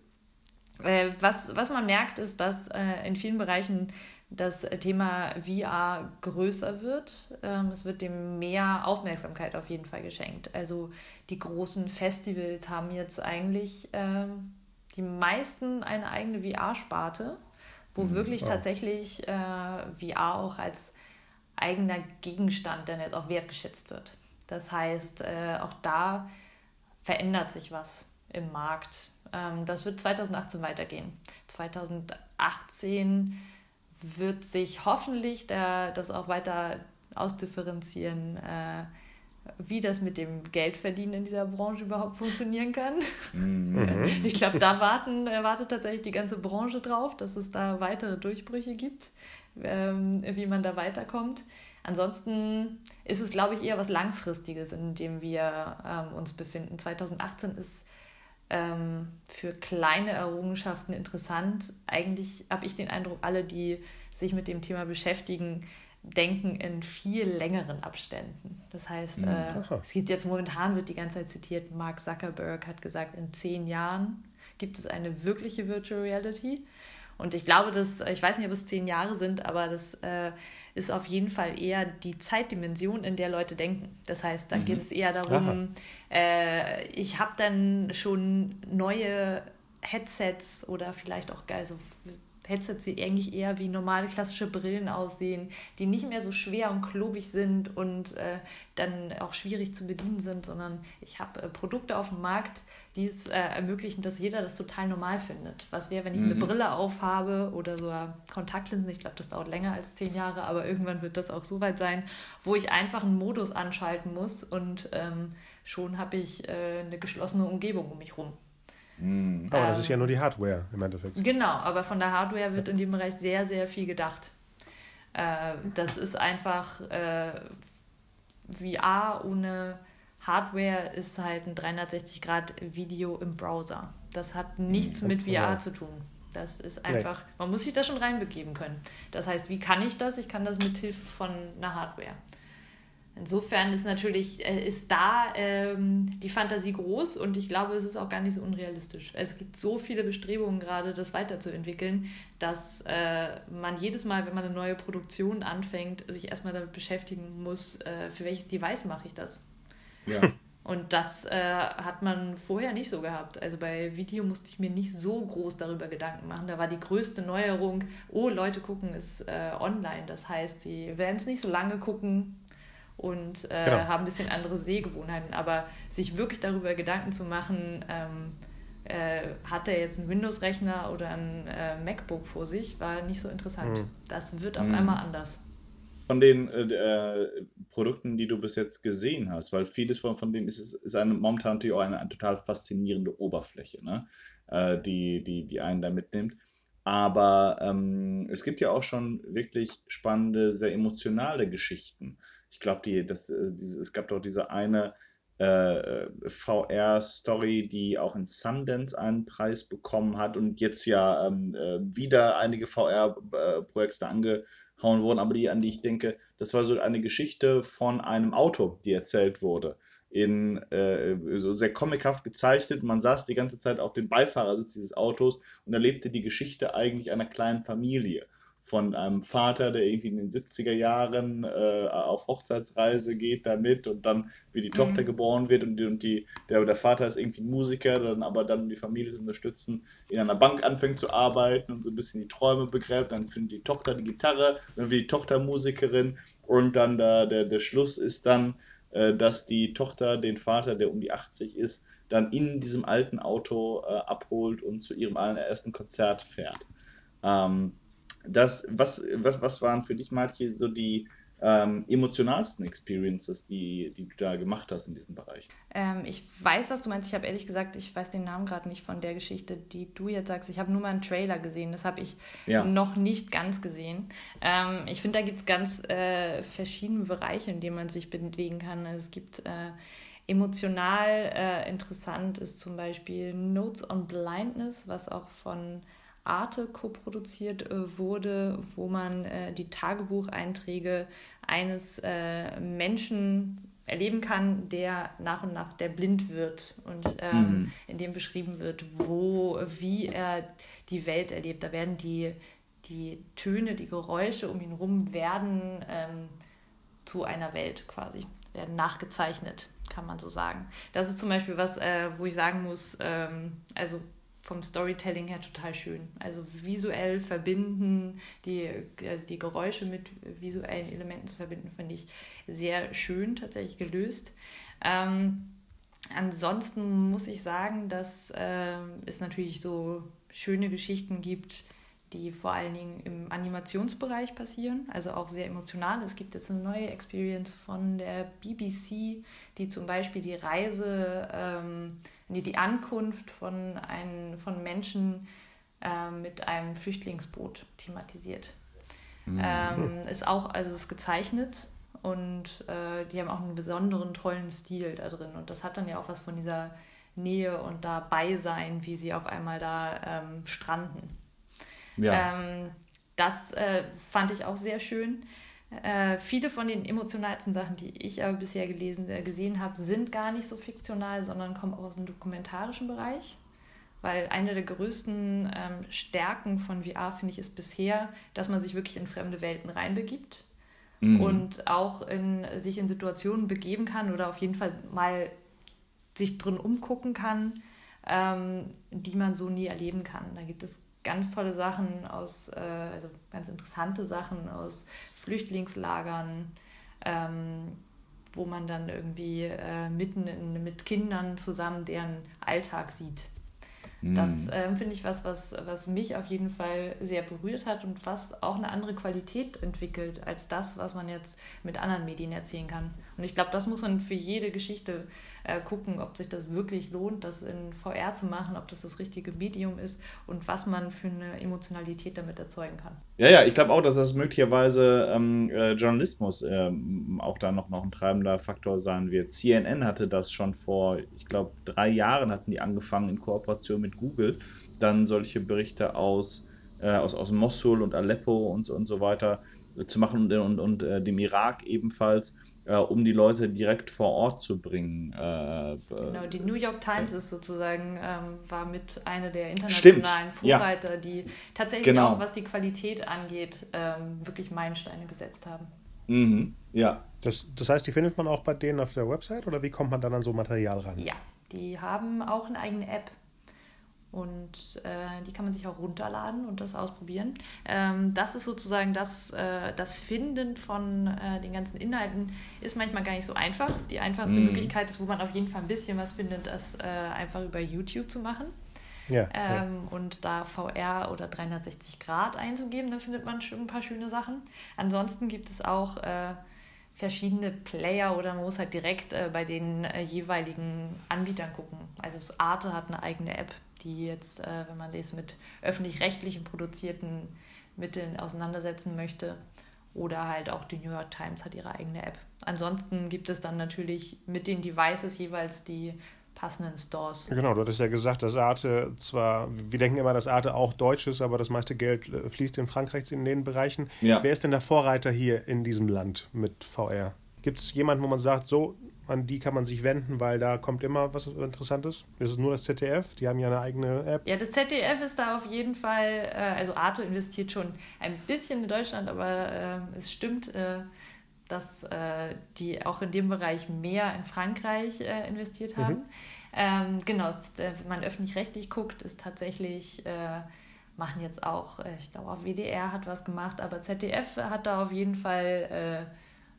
Äh, was, was man merkt, ist, dass äh, in vielen Bereichen das Thema VR größer wird. Ähm, es wird dem mehr Aufmerksamkeit auf jeden Fall geschenkt. Also die großen Festivals haben jetzt eigentlich ähm, die meisten eine eigene VR-Sparte. wo mhm. wirklich oh. tatsächlich äh, VR auch als eigener Gegenstand dann jetzt auch wertgeschätzt wird. Das heißt, auch da verändert sich was im Markt. Ähm, das wird 2018 weitergehen. 2018 wird sich hoffentlich der, das auch weiter ausdifferenzieren, äh, wie das mit dem Geldverdienen in dieser Branche überhaupt funktionieren kann. Mhm. Ich glaube, da warten, äh, wartet tatsächlich die ganze Branche drauf, dass es da weitere Durchbrüche gibt, ähm, wie man da weiterkommt. Ansonsten ist es, glaube ich, eher was Langfristiges, in dem wir ähm, uns befinden. 2018 ist ähm, für kleine Errungenschaften interessant. Eigentlich habe ich den Eindruck, alle, die sich mit dem Thema beschäftigen, denken in viel längeren Abständen. Das heißt, mhm. äh, es gibt jetzt momentan, wird die ganze Zeit zitiert, Mark Zuckerberg hat gesagt, in zehn Jahren gibt es eine wirkliche Virtual Reality. Und ich glaube, dass, ich weiß nicht, ob es zehn Jahre sind, aber das äh, ist auf jeden Fall eher die Zeitdimension, in der Leute denken. Das heißt, da mhm. geht es eher darum, äh, ich habe dann schon neue Headsets oder vielleicht auch geil, so Headsets, die eigentlich eher wie normale klassische Brillen aussehen, die nicht mehr so schwer und klobig sind und äh, dann auch schwierig zu bedienen sind, sondern ich habe äh, Produkte auf dem Markt, die es äh, ermöglichen, dass jeder das total normal findet. Was wäre, wenn ich mhm. eine Brille aufhabe oder so Kontaktlinsen, ich glaube, das dauert länger als zehn Jahre, aber irgendwann wird das auch so weit sein, wo ich einfach einen Modus anschalten muss und ähm, schon habe ich äh, eine geschlossene Umgebung um mich rum. Mhm. Aber ähm, das ist ja nur die Hardware im Endeffekt. Genau, aber von der Hardware wird in dem Bereich sehr, sehr viel gedacht. Äh, das ist einfach äh, VR ohne Hardware ist halt ein 360-Grad-Video im Browser. Das hat nichts mit VR zu tun. Das ist einfach, nee. man muss sich da schon reinbegeben können. Das heißt, wie kann ich das? Ich kann das mit Hilfe von einer Hardware. Insofern ist natürlich, äh, ist da ähm, die Fantasie groß und ich glaube, es ist auch gar nicht so unrealistisch. Es gibt so viele Bestrebungen gerade, das weiterzuentwickeln, dass äh, man jedes Mal, wenn man eine neue Produktion anfängt, sich erstmal damit beschäftigen muss, äh, für welches Device mache ich das. Ja. Und das äh, hat man vorher nicht so gehabt. Also bei Video musste ich mir nicht so groß darüber Gedanken machen. Da war die größte Neuerung, oh, Leute gucken es äh, online. Das heißt, sie werden es nicht so lange gucken, und äh, genau. haben ein bisschen andere Sehgewohnheiten. Aber sich wirklich darüber Gedanken zu machen, ähm, äh, hat er jetzt einen Windows-Rechner oder ein äh, MacBook vor sich, war nicht so interessant. Mhm. Das wird auf mhm. einmal anders. Von den äh, äh, Produkten, die du bis jetzt gesehen hast, weil vieles von, von dem ist, ist eine, momentan natürlich auch eine, eine total faszinierende Oberfläche, ne? Äh, die, die, die einen da mitnimmt. Aber ähm, es gibt ja auch schon wirklich spannende, sehr emotionale Geschichten ich glaube, die, das, äh, es gab doch diese eine äh, VR-Story, die auch in Sundance einen Preis bekommen hat und jetzt ja ähm, äh, wieder einige VR-Projekte angehauen wurden, aber die, an die ich denke, das war so eine Geschichte von einem Auto, die erzählt wurde. In äh, so sehr comichaft gezeichnet. Man saß die ganze Zeit auf dem Beifahrersitz dieses Autos und erlebte die Geschichte eigentlich einer kleinen Familie von einem Vater, der irgendwie in den 70er Jahren äh, auf Hochzeitsreise geht damit und dann wie die Tochter mhm. geboren wird und, die, und die, der, der Vater ist irgendwie ein Musiker, dann aber dann um die Familie zu unterstützen, in einer Bank anfängt zu arbeiten und so ein bisschen die Träume begräbt, dann findet die Tochter die Gitarre, dann wird die Tochter Musikerin und dann da, der, der Schluss ist dann, äh, dass die Tochter den Vater, der um die 80 ist, dann in diesem alten Auto äh, abholt und zu ihrem allerersten Konzert fährt. Ähm, das, was, was, was waren für dich, Martje, so die ähm, emotionalsten Experiences, die, die du da gemacht hast in diesem Bereich? Ähm, ich weiß, was du meinst. Ich habe ehrlich gesagt, ich weiß den Namen gerade nicht von der Geschichte, die du jetzt sagst. Ich habe nur mal einen Trailer gesehen. Das habe ich ja. noch nicht ganz gesehen. Ähm, ich finde, da gibt es ganz äh, verschiedene Bereiche, in denen man sich bewegen kann. Also es gibt äh, emotional äh, interessant ist zum Beispiel Notes on Blindness, was auch von Arte koproduziert äh, wurde, wo man äh, die Tagebucheinträge eines äh, Menschen erleben kann, der nach und nach der blind wird und ähm, mhm. in dem beschrieben wird, wo, wie er die Welt erlebt. Da werden die, die Töne, die Geräusche um ihn herum werden ähm, zu einer Welt quasi, werden nachgezeichnet, kann man so sagen. Das ist zum Beispiel was, äh, wo ich sagen muss, ähm, also vom Storytelling her total schön. Also visuell verbinden, die, also die Geräusche mit visuellen Elementen zu verbinden, finde ich sehr schön tatsächlich gelöst. Ähm, ansonsten muss ich sagen, dass äh, es natürlich so schöne Geschichten gibt, die vor allen Dingen im Animationsbereich passieren, also auch sehr emotional. Es gibt jetzt eine neue Experience von der BBC, die zum Beispiel die Reise, ähm, nee, die Ankunft von, ein, von Menschen äh, mit einem Flüchtlingsboot thematisiert. Mhm. Ähm, ist auch, also ist gezeichnet und äh, die haben auch einen besonderen, tollen Stil da drin. Und das hat dann ja auch was von dieser Nähe und dabei sein, wie sie auf einmal da ähm, stranden. Ja. Ähm, das äh, fand ich auch sehr schön. Äh, viele von den emotionalsten Sachen, die ich aber bisher gelesen, äh, gesehen habe, sind gar nicht so fiktional, sondern kommen aus dem dokumentarischen Bereich. Weil eine der größten ähm, Stärken von VR, finde ich, ist bisher, dass man sich wirklich in fremde Welten reinbegibt mhm. und auch in, sich in Situationen begeben kann oder auf jeden Fall mal sich drin umgucken kann, ähm, die man so nie erleben kann. Da gibt es ganz tolle Sachen aus, äh, also ganz interessante Sachen aus Flüchtlingslagern, ähm, wo man dann irgendwie äh, mitten in, mit Kindern zusammen deren Alltag sieht. Das äh, finde ich was, was, was mich auf jeden Fall sehr berührt hat und was auch eine andere Qualität entwickelt als das, was man jetzt mit anderen Medien erzählen kann. Und ich glaube, das muss man für jede Geschichte äh, gucken, ob sich das wirklich lohnt, das in VR zu machen, ob das das richtige Medium ist und was man für eine Emotionalität damit erzeugen kann. Ja, ja, ich glaube auch, dass das möglicherweise ähm, äh, Journalismus ähm, auch da noch, noch ein treibender Faktor sein wird. CNN hatte das schon vor, ich glaube, drei Jahren hatten die angefangen in Kooperation mit Google, dann solche Berichte aus, äh, aus, aus Mosul und Aleppo und, und so weiter zu machen und, und, und äh, dem Irak ebenfalls äh, um die Leute direkt vor Ort zu bringen. Äh, genau, die New York Times ist sozusagen, ähm, war mit einer der internationalen Stimmt, Vorreiter, ja. die tatsächlich genau. auch, was die Qualität angeht, ähm, wirklich Meilensteine gesetzt haben. Mhm, ja. Das, das heißt, die findet man auch bei denen auf der Website oder wie kommt man dann an so Material ran? Ja, die haben auch eine eigene App. Und äh, die kann man sich auch runterladen und das ausprobieren. Ähm, das ist sozusagen das, äh, das Finden von äh, den ganzen Inhalten ist manchmal gar nicht so einfach. Die einfachste mm. Möglichkeit ist, wo man auf jeden Fall ein bisschen was findet, das äh, einfach über YouTube zu machen. Ja, ähm, ja. Und da VR oder 360 Grad einzugeben, da findet man schon ein paar schöne Sachen. Ansonsten gibt es auch äh, verschiedene Player oder man muss halt direkt äh, bei den jeweiligen Anbietern gucken. Also Arte hat eine eigene App, die jetzt, äh, wenn man das mit öffentlich-rechtlichen produzierten Mitteln auseinandersetzen möchte, oder halt auch die New York Times hat ihre eigene App. Ansonsten gibt es dann natürlich mit den Devices jeweils die passenden Stores. Genau, du hattest ja gesagt, dass Arte zwar, wir denken immer, dass Arte auch deutsch ist, aber das meiste Geld äh, fließt in Frankreich in den Bereichen. Ja. Wer ist denn der Vorreiter hier in diesem Land mit VR? Gibt es jemanden, wo man sagt, so, an die kann man sich wenden, weil da kommt immer was Interessantes. Ist es nur das ZDF? Die haben ja eine eigene App. Ja, das ZDF ist da auf jeden Fall, äh, also Arto investiert schon ein bisschen in Deutschland, aber äh, es stimmt, äh, dass äh, die auch in dem Bereich mehr in Frankreich äh, investiert haben. Mhm. Ähm, genau, äh, wenn man öffentlich-rechtlich guckt, ist tatsächlich machen jetzt auch, ich glaube auch WDR hat was gemacht, aber ZDF hat da auf jeden Fall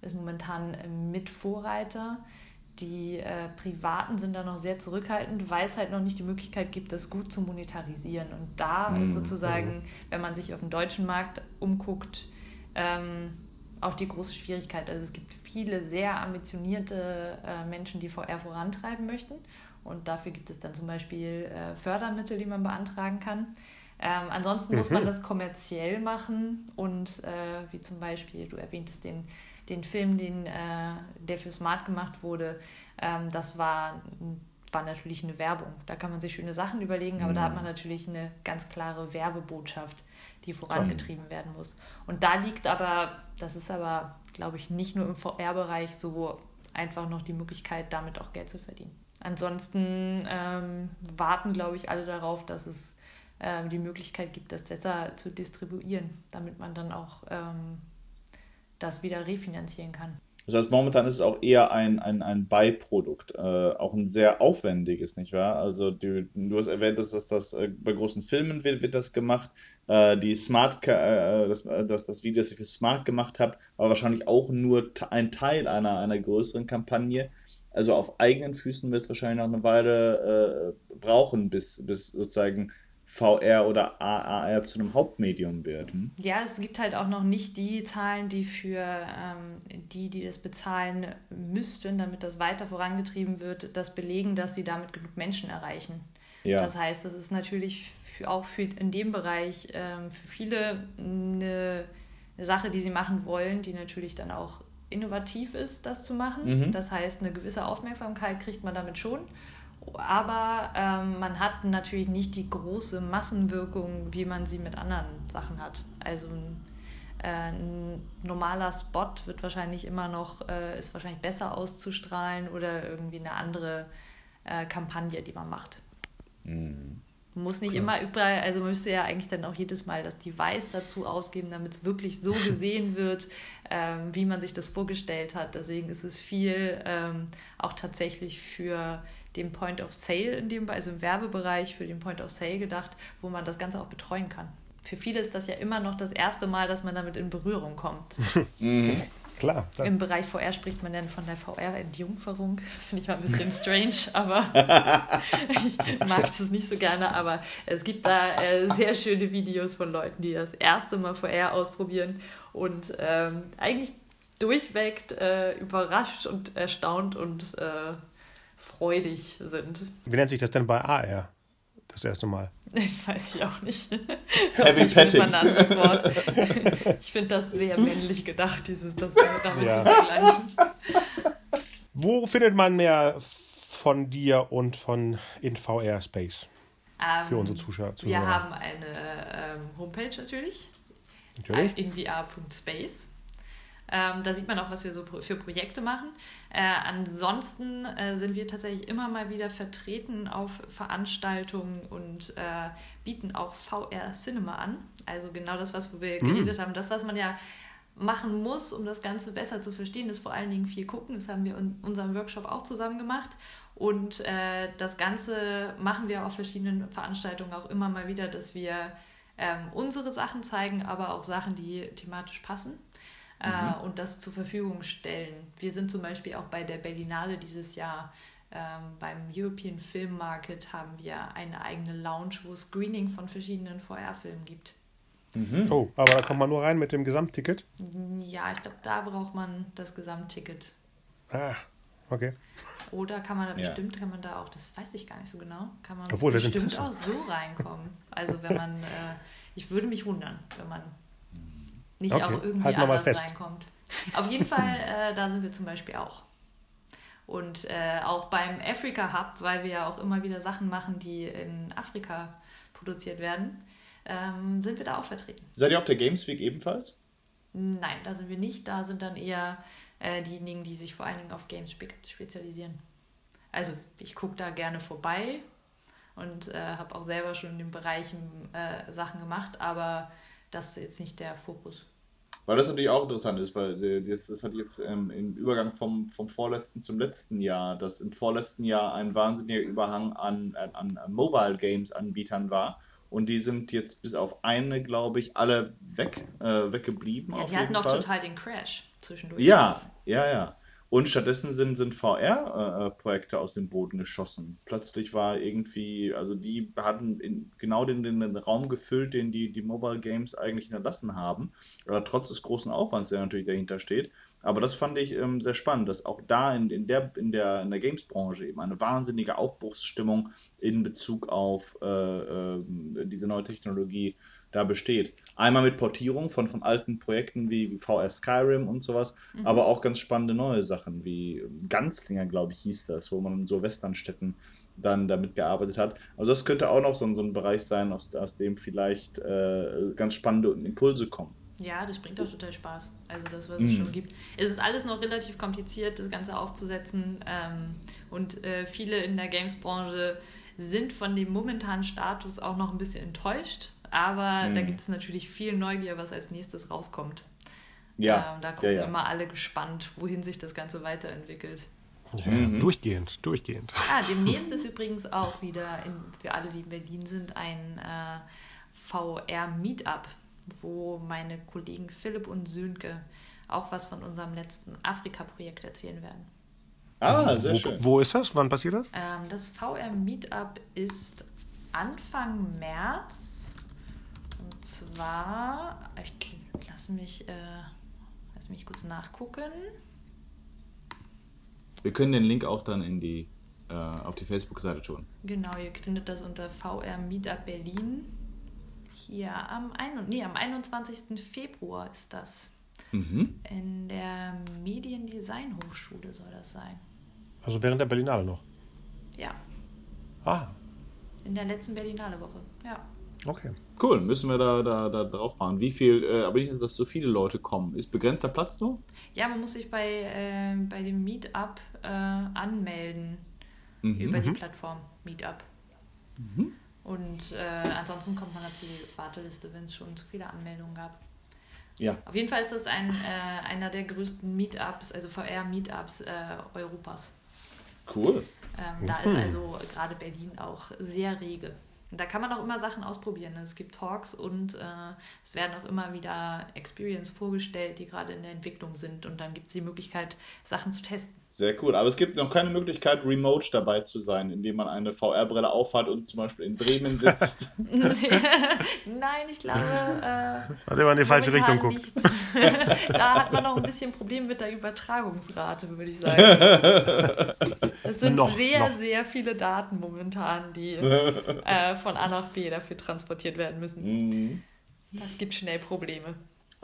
ist momentan mit Vorreiter. Die äh, Privaten sind da noch sehr zurückhaltend, weil es halt noch nicht die Möglichkeit gibt, das gut zu monetarisieren. Und da mhm. ist sozusagen, wenn man sich auf dem deutschen Markt umguckt, ähm, auch die große Schwierigkeit. Also es gibt viele sehr ambitionierte äh, Menschen, die VR vorantreiben möchten. Und dafür gibt es dann zum Beispiel äh, Fördermittel, die man beantragen kann. Ähm, ansonsten mhm. muss man mhm. das kommerziell machen und äh, wie zum Beispiel, du erwähntest den den Film, den, äh, der für Smart gemacht wurde, ähm, das war, war natürlich eine Werbung. Da kann man sich schöne Sachen überlegen, aber mhm. da hat man natürlich eine ganz klare Werbebotschaft, die vorangetrieben werden muss. Und da liegt aber, das ist aber, glaube ich, nicht nur im VR-Bereich so einfach noch die Möglichkeit, damit auch Geld zu verdienen. Ansonsten ähm, warten, glaube ich, alle darauf, dass es äh, die Möglichkeit gibt, das besser zu distribuieren, damit man dann auch ähm, das wieder refinanzieren kann. Das heißt, momentan ist es auch eher ein, ein, ein Beiprodukt, äh, auch ein sehr aufwendiges, nicht wahr? Also du, du hast erwähnt, dass das, das äh, bei großen Filmen wird, wird das gemacht. Äh, die Smart, äh, das, äh, das, das Video, das ich für Smart gemacht habe, war wahrscheinlich auch nur ein Teil einer, einer größeren Kampagne. Also auf eigenen Füßen wird es wahrscheinlich noch eine Weile äh, brauchen, bis, bis sozusagen VR oder AR zu einem Hauptmedium wird. Hm? Ja, es gibt halt auch noch nicht die Zahlen, die für ähm, die, die das bezahlen müssten, damit das weiter vorangetrieben wird, das belegen, dass sie damit genug Menschen erreichen. Ja. Das heißt, das ist natürlich für, auch für in dem Bereich ähm, für viele eine, eine Sache, die sie machen wollen, die natürlich dann auch innovativ ist, das zu machen. Mhm. Das heißt, eine gewisse Aufmerksamkeit kriegt man damit schon aber ähm, man hat natürlich nicht die große Massenwirkung, wie man sie mit anderen Sachen hat. Also ein, äh, ein normaler Spot wird wahrscheinlich immer noch, äh, ist wahrscheinlich besser auszustrahlen oder irgendwie eine andere äh, Kampagne, die man macht. Mhm. Man muss nicht Klar. immer überall, also man müsste ja eigentlich dann auch jedes Mal das Device dazu ausgeben, damit es wirklich so gesehen wird, ähm, wie man sich das vorgestellt hat. Deswegen ist es viel ähm, auch tatsächlich für dem Point of Sale in dem, also im Werbebereich für den Point of Sale gedacht, wo man das Ganze auch betreuen kann. Für viele ist das ja immer noch das erste Mal, dass man damit in Berührung kommt. Mhm. Klar. Dann. Im Bereich VR spricht man dann von der VR-Entjungferung. Das finde ich mal ein bisschen strange, aber ich mag das nicht so gerne. Aber es gibt da äh, sehr schöne Videos von Leuten, die das erste Mal VR ausprobieren und ähm, eigentlich durchweg äh, überrascht und erstaunt und äh, freudig sind. Wie nennt sich das denn bei AR? Das erste Mal. Ich weiß ich auch nicht. Heavy Petting. Wort. Ich finde das sehr männlich gedacht, dieses das damit ja. zu vergleichen. Wo findet man mehr von dir und von in VR Space? Ähm, für unsere Zuschauer. Wir haben eine ähm, Homepage natürlich. Natürlich. In VR.space. Ähm, da sieht man auch, was wir so für Projekte machen. Äh, ansonsten äh, sind wir tatsächlich immer mal wieder vertreten auf Veranstaltungen und äh, bieten auch VR Cinema an. Also genau das, was wir mhm. geredet haben. Das, was man ja machen muss, um das Ganze besser zu verstehen, ist vor allen Dingen viel gucken. Das haben wir in unserem Workshop auch zusammen gemacht. Und äh, das Ganze machen wir auf verschiedenen Veranstaltungen auch immer mal wieder, dass wir ähm, unsere Sachen zeigen, aber auch Sachen, die thematisch passen äh, mhm. und das zur Verfügung stellen. Wir sind zum Beispiel auch bei der Berlinale dieses Jahr ähm, beim European Film Market haben wir eine eigene Lounge, wo es Screening von verschiedenen VR-Filmen gibt. Mhm. Oh, aber da kommt man nur rein mit dem Gesamtticket? Ja, ich glaube, da braucht man das Gesamtticket. Ah, okay. Oder kann man da ja. bestimmt, kann man da auch, das weiß ich gar nicht so genau, kann man Obwohl, bestimmt auch so reinkommen. Also wenn man, äh, ich würde mich wundern, wenn man nicht okay. auch irgendwie halt anders reinkommt. Auf jeden Fall, äh, da sind wir zum Beispiel auch. Und äh, auch beim Africa Hub, weil wir ja auch immer wieder Sachen machen, die in Afrika produziert werden, ähm, sind wir da auch vertreten. Seid ihr auf der Games Week ebenfalls? Nein, da sind wir nicht. Da sind dann eher äh, diejenigen, die sich vor allen Dingen auf Games spe spezialisieren. Also ich gucke da gerne vorbei und äh, habe auch selber schon in den Bereichen äh, Sachen gemacht, aber das ist jetzt nicht der Fokus. Weil das natürlich auch interessant ist, weil äh, das, das hat jetzt ähm, im Übergang vom, vom vorletzten zum letzten Jahr, dass im vorletzten Jahr ein wahnsinniger Überhang an, an, an Mobile Games Anbietern war. Und die sind jetzt bis auf eine, glaube ich, alle weg, äh, weggeblieben. Ja, die hatten auch total den Crash zwischendurch. Ja, ja, ja. Und stattdessen sind, sind VR-Projekte aus dem Boden geschossen. Plötzlich war irgendwie, also die hatten in, genau den, den, den, Raum gefüllt, den die, die Mobile Games eigentlich hinterlassen haben. Aber trotz des großen Aufwands, der natürlich dahinter steht. Aber das fand ich ähm, sehr spannend, dass auch da in, in der, in der, in der Games-Branche eben eine wahnsinnige Aufbruchsstimmung in Bezug auf äh, äh, diese neue Technologie da besteht. Einmal mit Portierung von, von alten Projekten wie, VR Skyrim und sowas, mhm. aber auch ganz spannende neue Sachen wie Ganzlinger, glaube ich, hieß das, wo man in so Westernstädten dann damit gearbeitet hat. Also das könnte auch noch so, so ein Bereich sein, aus, aus dem vielleicht äh, ganz spannende Impulse kommen. Ja, das bringt auch total Spaß. Also das, was es mhm. schon gibt. Es ist alles noch relativ kompliziert, das Ganze aufzusetzen. Ähm, und äh, viele in der Games-Branche sind von dem momentanen Status auch noch ein bisschen enttäuscht, aber mhm. da gibt es natürlich viel Neugier, was als nächstes rauskommt. Ja. Äh, und da gucken ja, ja. immer alle gespannt, wohin sich das Ganze weiterentwickelt. Ja, Durchgehend, durchgehend. Ah, demnächst ist übrigens auch wieder in, für alle, die in Berlin sind, ein äh, VR-Meetup, wo meine Kollegen Philipp und Sönke auch was von unserem letzten Afrika-Projekt erzählen werden. Ah, sehr wo, schön. wo ist das? Wann passiert das? Ähm, das VR-Meetup ist Anfang März. Und zwar, ich lass mich, äh, lass mich kurz nachgucken. Wir können den Link auch dann in die, äh, auf die Facebook-Seite tun. Genau, ihr findet das unter VR Meetup Berlin. Hier am, ein, nee, am 21. Februar ist das. Mhm. In der Mediendesign Hochschule soll das sein. Also während der Berlinale noch. Ja, Ah, in der letzten Berlinale Woche. Ja. okay. Cool, müssen wir da, da, da drauf machen. Wie viel, äh, aber nicht, dass so viele Leute kommen. Ist begrenzter Platz nur? Ja, man muss sich bei, äh, bei dem Meetup äh, anmelden Mhm. über die Plattform Meetup. Und äh, ansonsten kommt man auf die Warteliste, wenn es schon zu viele Anmeldungen gab. Ja. Auf jeden Fall ist das ein, äh, einer der größten Meetups, also VR-Meetups äh, Europas. Cool. Ähm, da ist also gerade Berlin auch sehr rege. Und da kann man auch immer Sachen ausprobieren. Es gibt Talks und äh, es werden auch immer wieder Experience vorgestellt, die gerade in der Entwicklung sind. Und dann gibt es die Möglichkeit, Sachen zu testen. Sehr cool. Aber es gibt noch keine Möglichkeit, remote dabei zu sein, indem man eine VR-Brille aufhat und zum Beispiel in Bremen sitzt. Nein, ich glaube. Äh, Also immer in die falsche Richtung guckt. nicht. da hat man noch ein bisschen Problem mit der Übertragungsrate, würde ich sagen. Es sind Noch, sehr, noch. sehr viele Daten momentan, die äh, von A nach B dafür transportiert werden müssen. Mhm. Das gibt schnell Probleme.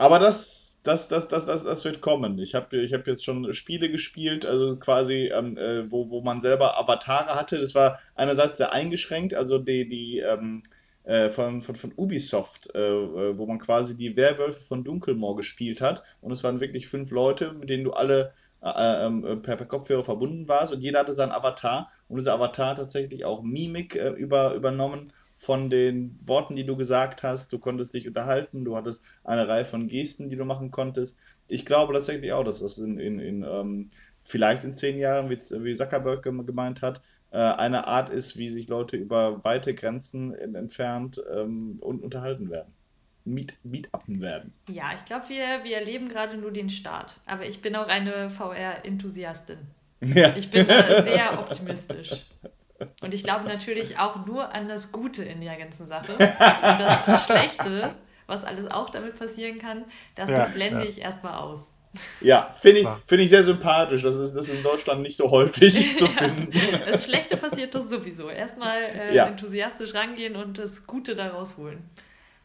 Aber das, das, das, das, das, das wird kommen. Ich habe ich hab jetzt schon Spiele gespielt, also quasi, ähm, äh, wo, wo man selber Avatare hatte. Das war einerseits sehr eingeschränkt, also die, die ähm, äh, von, von, von Ubisoft, äh, äh, wo man quasi die Werwölfe von Dunkelmoor gespielt hat. Und es waren wirklich fünf Leute, mit denen du alle äh, ähm, per, per Kopfhörer verbunden warst und jeder hatte seinen Avatar. Und dieser Avatar hat tatsächlich auch Mimik äh, über, übernommen von den Worten, die du gesagt hast. Du konntest dich unterhalten, du hattest eine Reihe von Gesten, die du machen konntest. Ich glaube tatsächlich auch, dass das in, in, in ähm, vielleicht in zehn Jahren, wie, wie Zuckerberg gem- gemeint hat, äh, eine Art ist, wie sich Leute über weite Grenzen in, entfernt ähm, und unterhalten werden. Meet, Meetupen werden. Ja, ich glaube, wir, wir erleben gerade nur den Start. Aber ich bin auch eine VR-Enthusiastin. Ja. Ich bin da sehr optimistisch. Und ich glaube natürlich auch nur an das Gute in der ganzen Sache. Und das Schlechte, was alles auch damit passieren kann, das Ja, blende ja. ich erstmal aus. Ja, finde ich, find ich sehr sympathisch. Das ist, das ist in Deutschland nicht so häufig zu finden. Das Schlechte passiert doch sowieso. Erstmal äh, Ja. enthusiastisch rangehen und das Gute daraus holen.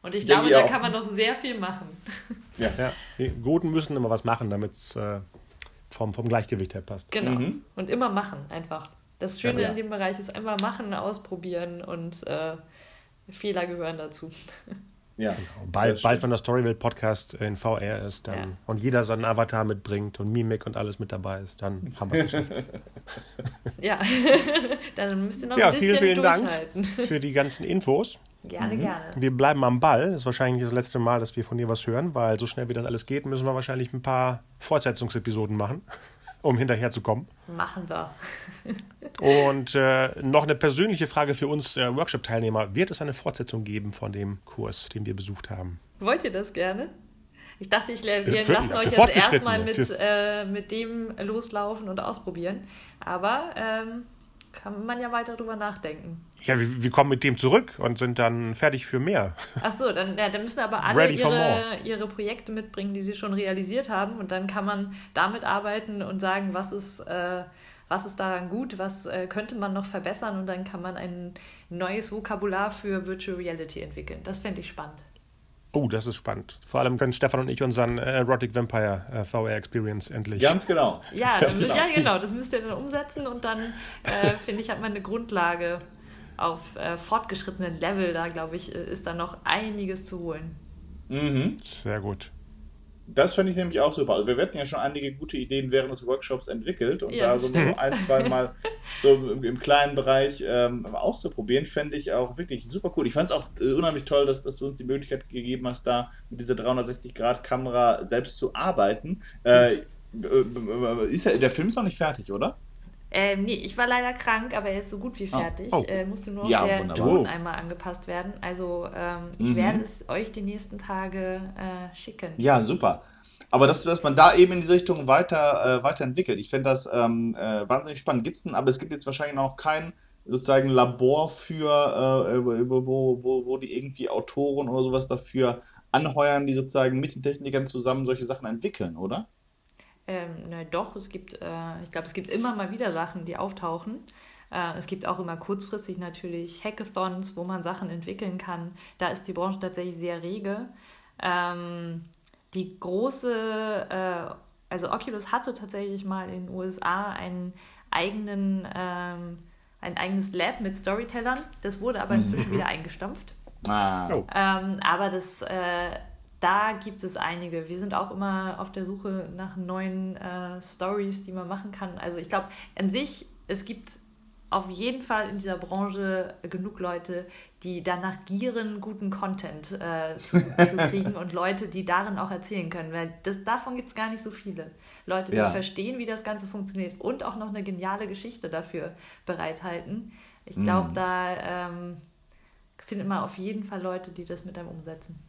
Und ich Denke glaube, ich da auch. kann man noch sehr viel machen. Ja. Ja, die Guten müssen immer was machen, damit es äh, vom, vom Gleichgewicht her passt. Genau. Mhm. Und immer machen, einfach. Das Schöne Ja. in dem Bereich ist einfach machen, ausprobieren und äh, Fehler gehören dazu. ja. Und Bald, bald wenn der Storyville-Podcast in VR ist dann, Ja. und jeder seinen Avatar mitbringt und Mimik und alles mit dabei ist, dann haben wir es geschafft. Ja, dann müsst ihr noch Ja, ein bisschen vielen, vielen Dank durchhalten. für die ganzen Infos. Gerne, gerne. Wir bleiben am Ball. Das ist wahrscheinlich das letzte Mal, dass wir von dir was hören, weil so schnell wie das alles geht, müssen wir wahrscheinlich ein paar Fortsetzungsepisoden machen, um hinterherzukommen. Machen wir. Und äh, noch eine persönliche Frage für uns äh, Workshop-Teilnehmer. Wird es eine Fortsetzung geben von dem Kurs, den wir besucht haben? Wollt ihr das gerne? Ich dachte, ich, wir Für- lassen für euch jetzt erstmal mit, äh, mit dem loslaufen und ausprobieren. Aber ähm, kann man ja weiter drüber nachdenken. Ja, wir, wir kommen mit dem zurück und sind dann fertig für mehr. Ach so, dann, ja, dann müssen aber alle ihre, ihre Projekte mitbringen, die sie schon realisiert haben. Und dann kann man damit arbeiten und sagen, was ist, äh, was ist daran gut, was äh, könnte man noch verbessern. Und dann kann man ein neues Vokabular für Virtual Reality entwickeln. Das fände ich spannend. Oh, das ist spannend. Vor allem können Stefan und ich unseren äh, Erotic Vampire äh, VR Experience endlich. Ganz genau. Ja, Ganz dann, ja, genau, das müsst ihr dann umsetzen und dann, äh, finde ich, hat man eine Grundlage auf äh, fortgeschrittenen Level. Da, glaube ich, äh, ist da noch einiges zu holen. Mhm. Sehr gut. Das fände ich nämlich auch super. Also wir hatten ja schon einige gute Ideen während des Workshops entwickelt und ja, da so ein, zwei Mal so im, im kleinen Bereich ähm, auszuprobieren, fände ich auch wirklich super cool. Ich fand es auch äh, unheimlich toll, dass, dass, du uns die Möglichkeit gegeben hast, da mit dieser 360-Grad-Kamera selbst zu arbeiten. Äh, äh, äh, ist ja, der Film ist noch nicht fertig, oder? Ähm, nee, ich war leider krank, aber er ist so gut wie ah. fertig. Oh. Äh, musste nur ja, der wunderbar. Ton einmal angepasst werden. Also ähm, ich mhm. werde es euch die nächsten Tage äh, schicken. Ja, super. Aber dass, dass man da eben in diese Richtung weiter, äh, weiterentwickelt, ich finde das ähm, äh, wahnsinnig spannend. Gibt es aber es gibt jetzt wahrscheinlich noch kein sozusagen Labor für, äh, wo, wo, wo die irgendwie Autoren oder sowas dafür anheuern, die sozusagen mit den Technikern zusammen solche Sachen entwickeln, oder? Ähm, na doch, es gibt, äh, ich glaube, es gibt immer mal wieder Sachen, die auftauchen. Äh, es gibt auch immer kurzfristig natürlich Hackathons, wo man Sachen entwickeln kann. Da ist die Branche tatsächlich sehr rege. Ähm, die große, äh, also Oculus hatte tatsächlich mal in den USA einen eigenen, ähm, ein eigenes Lab mit Storytellern. Das wurde aber inzwischen mhm. wieder eingestampft. Ah. Oh. Ähm, aber das äh, da gibt es einige. Wir sind auch immer auf der Suche nach neuen äh, Stories, die man machen kann. Also ich glaube, an sich, es gibt auf jeden Fall in dieser Branche genug Leute, die danach gieren, guten Content äh, zu, zu, kriegen und Leute, die darin auch erzählen können. Weil das, davon gibt es gar nicht so viele. Leute, die ja. verstehen, wie das Ganze funktioniert und auch noch eine geniale Geschichte dafür bereithalten. Ich glaube, mm. da ähm, findet man auf jeden Fall Leute, die das mit einem umsetzen.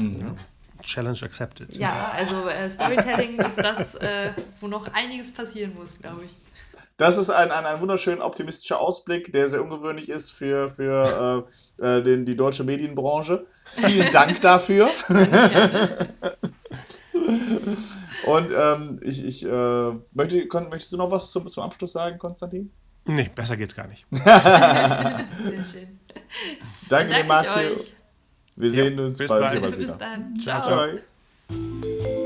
Mhm. Challenge accepted. Ja, also äh, Storytelling ist das, äh, wo noch einiges passieren muss, glaube ich. Das ist ein, ein, ein wunderschön optimistischer Ausblick, der sehr ungewöhnlich ist für, für äh, äh den, die deutsche Medienbranche. Vielen Dank dafür. Und ähm, ich, ich äh, möchte, kon, möchtest du noch was zum, zum Abschluss sagen, Konstantin? Nee, besser geht's gar nicht. Sehr schön. Danke dir, Mathieu. Wir sehen uns bald, bald wieder. Bis dann. ciao. ciao. ciao.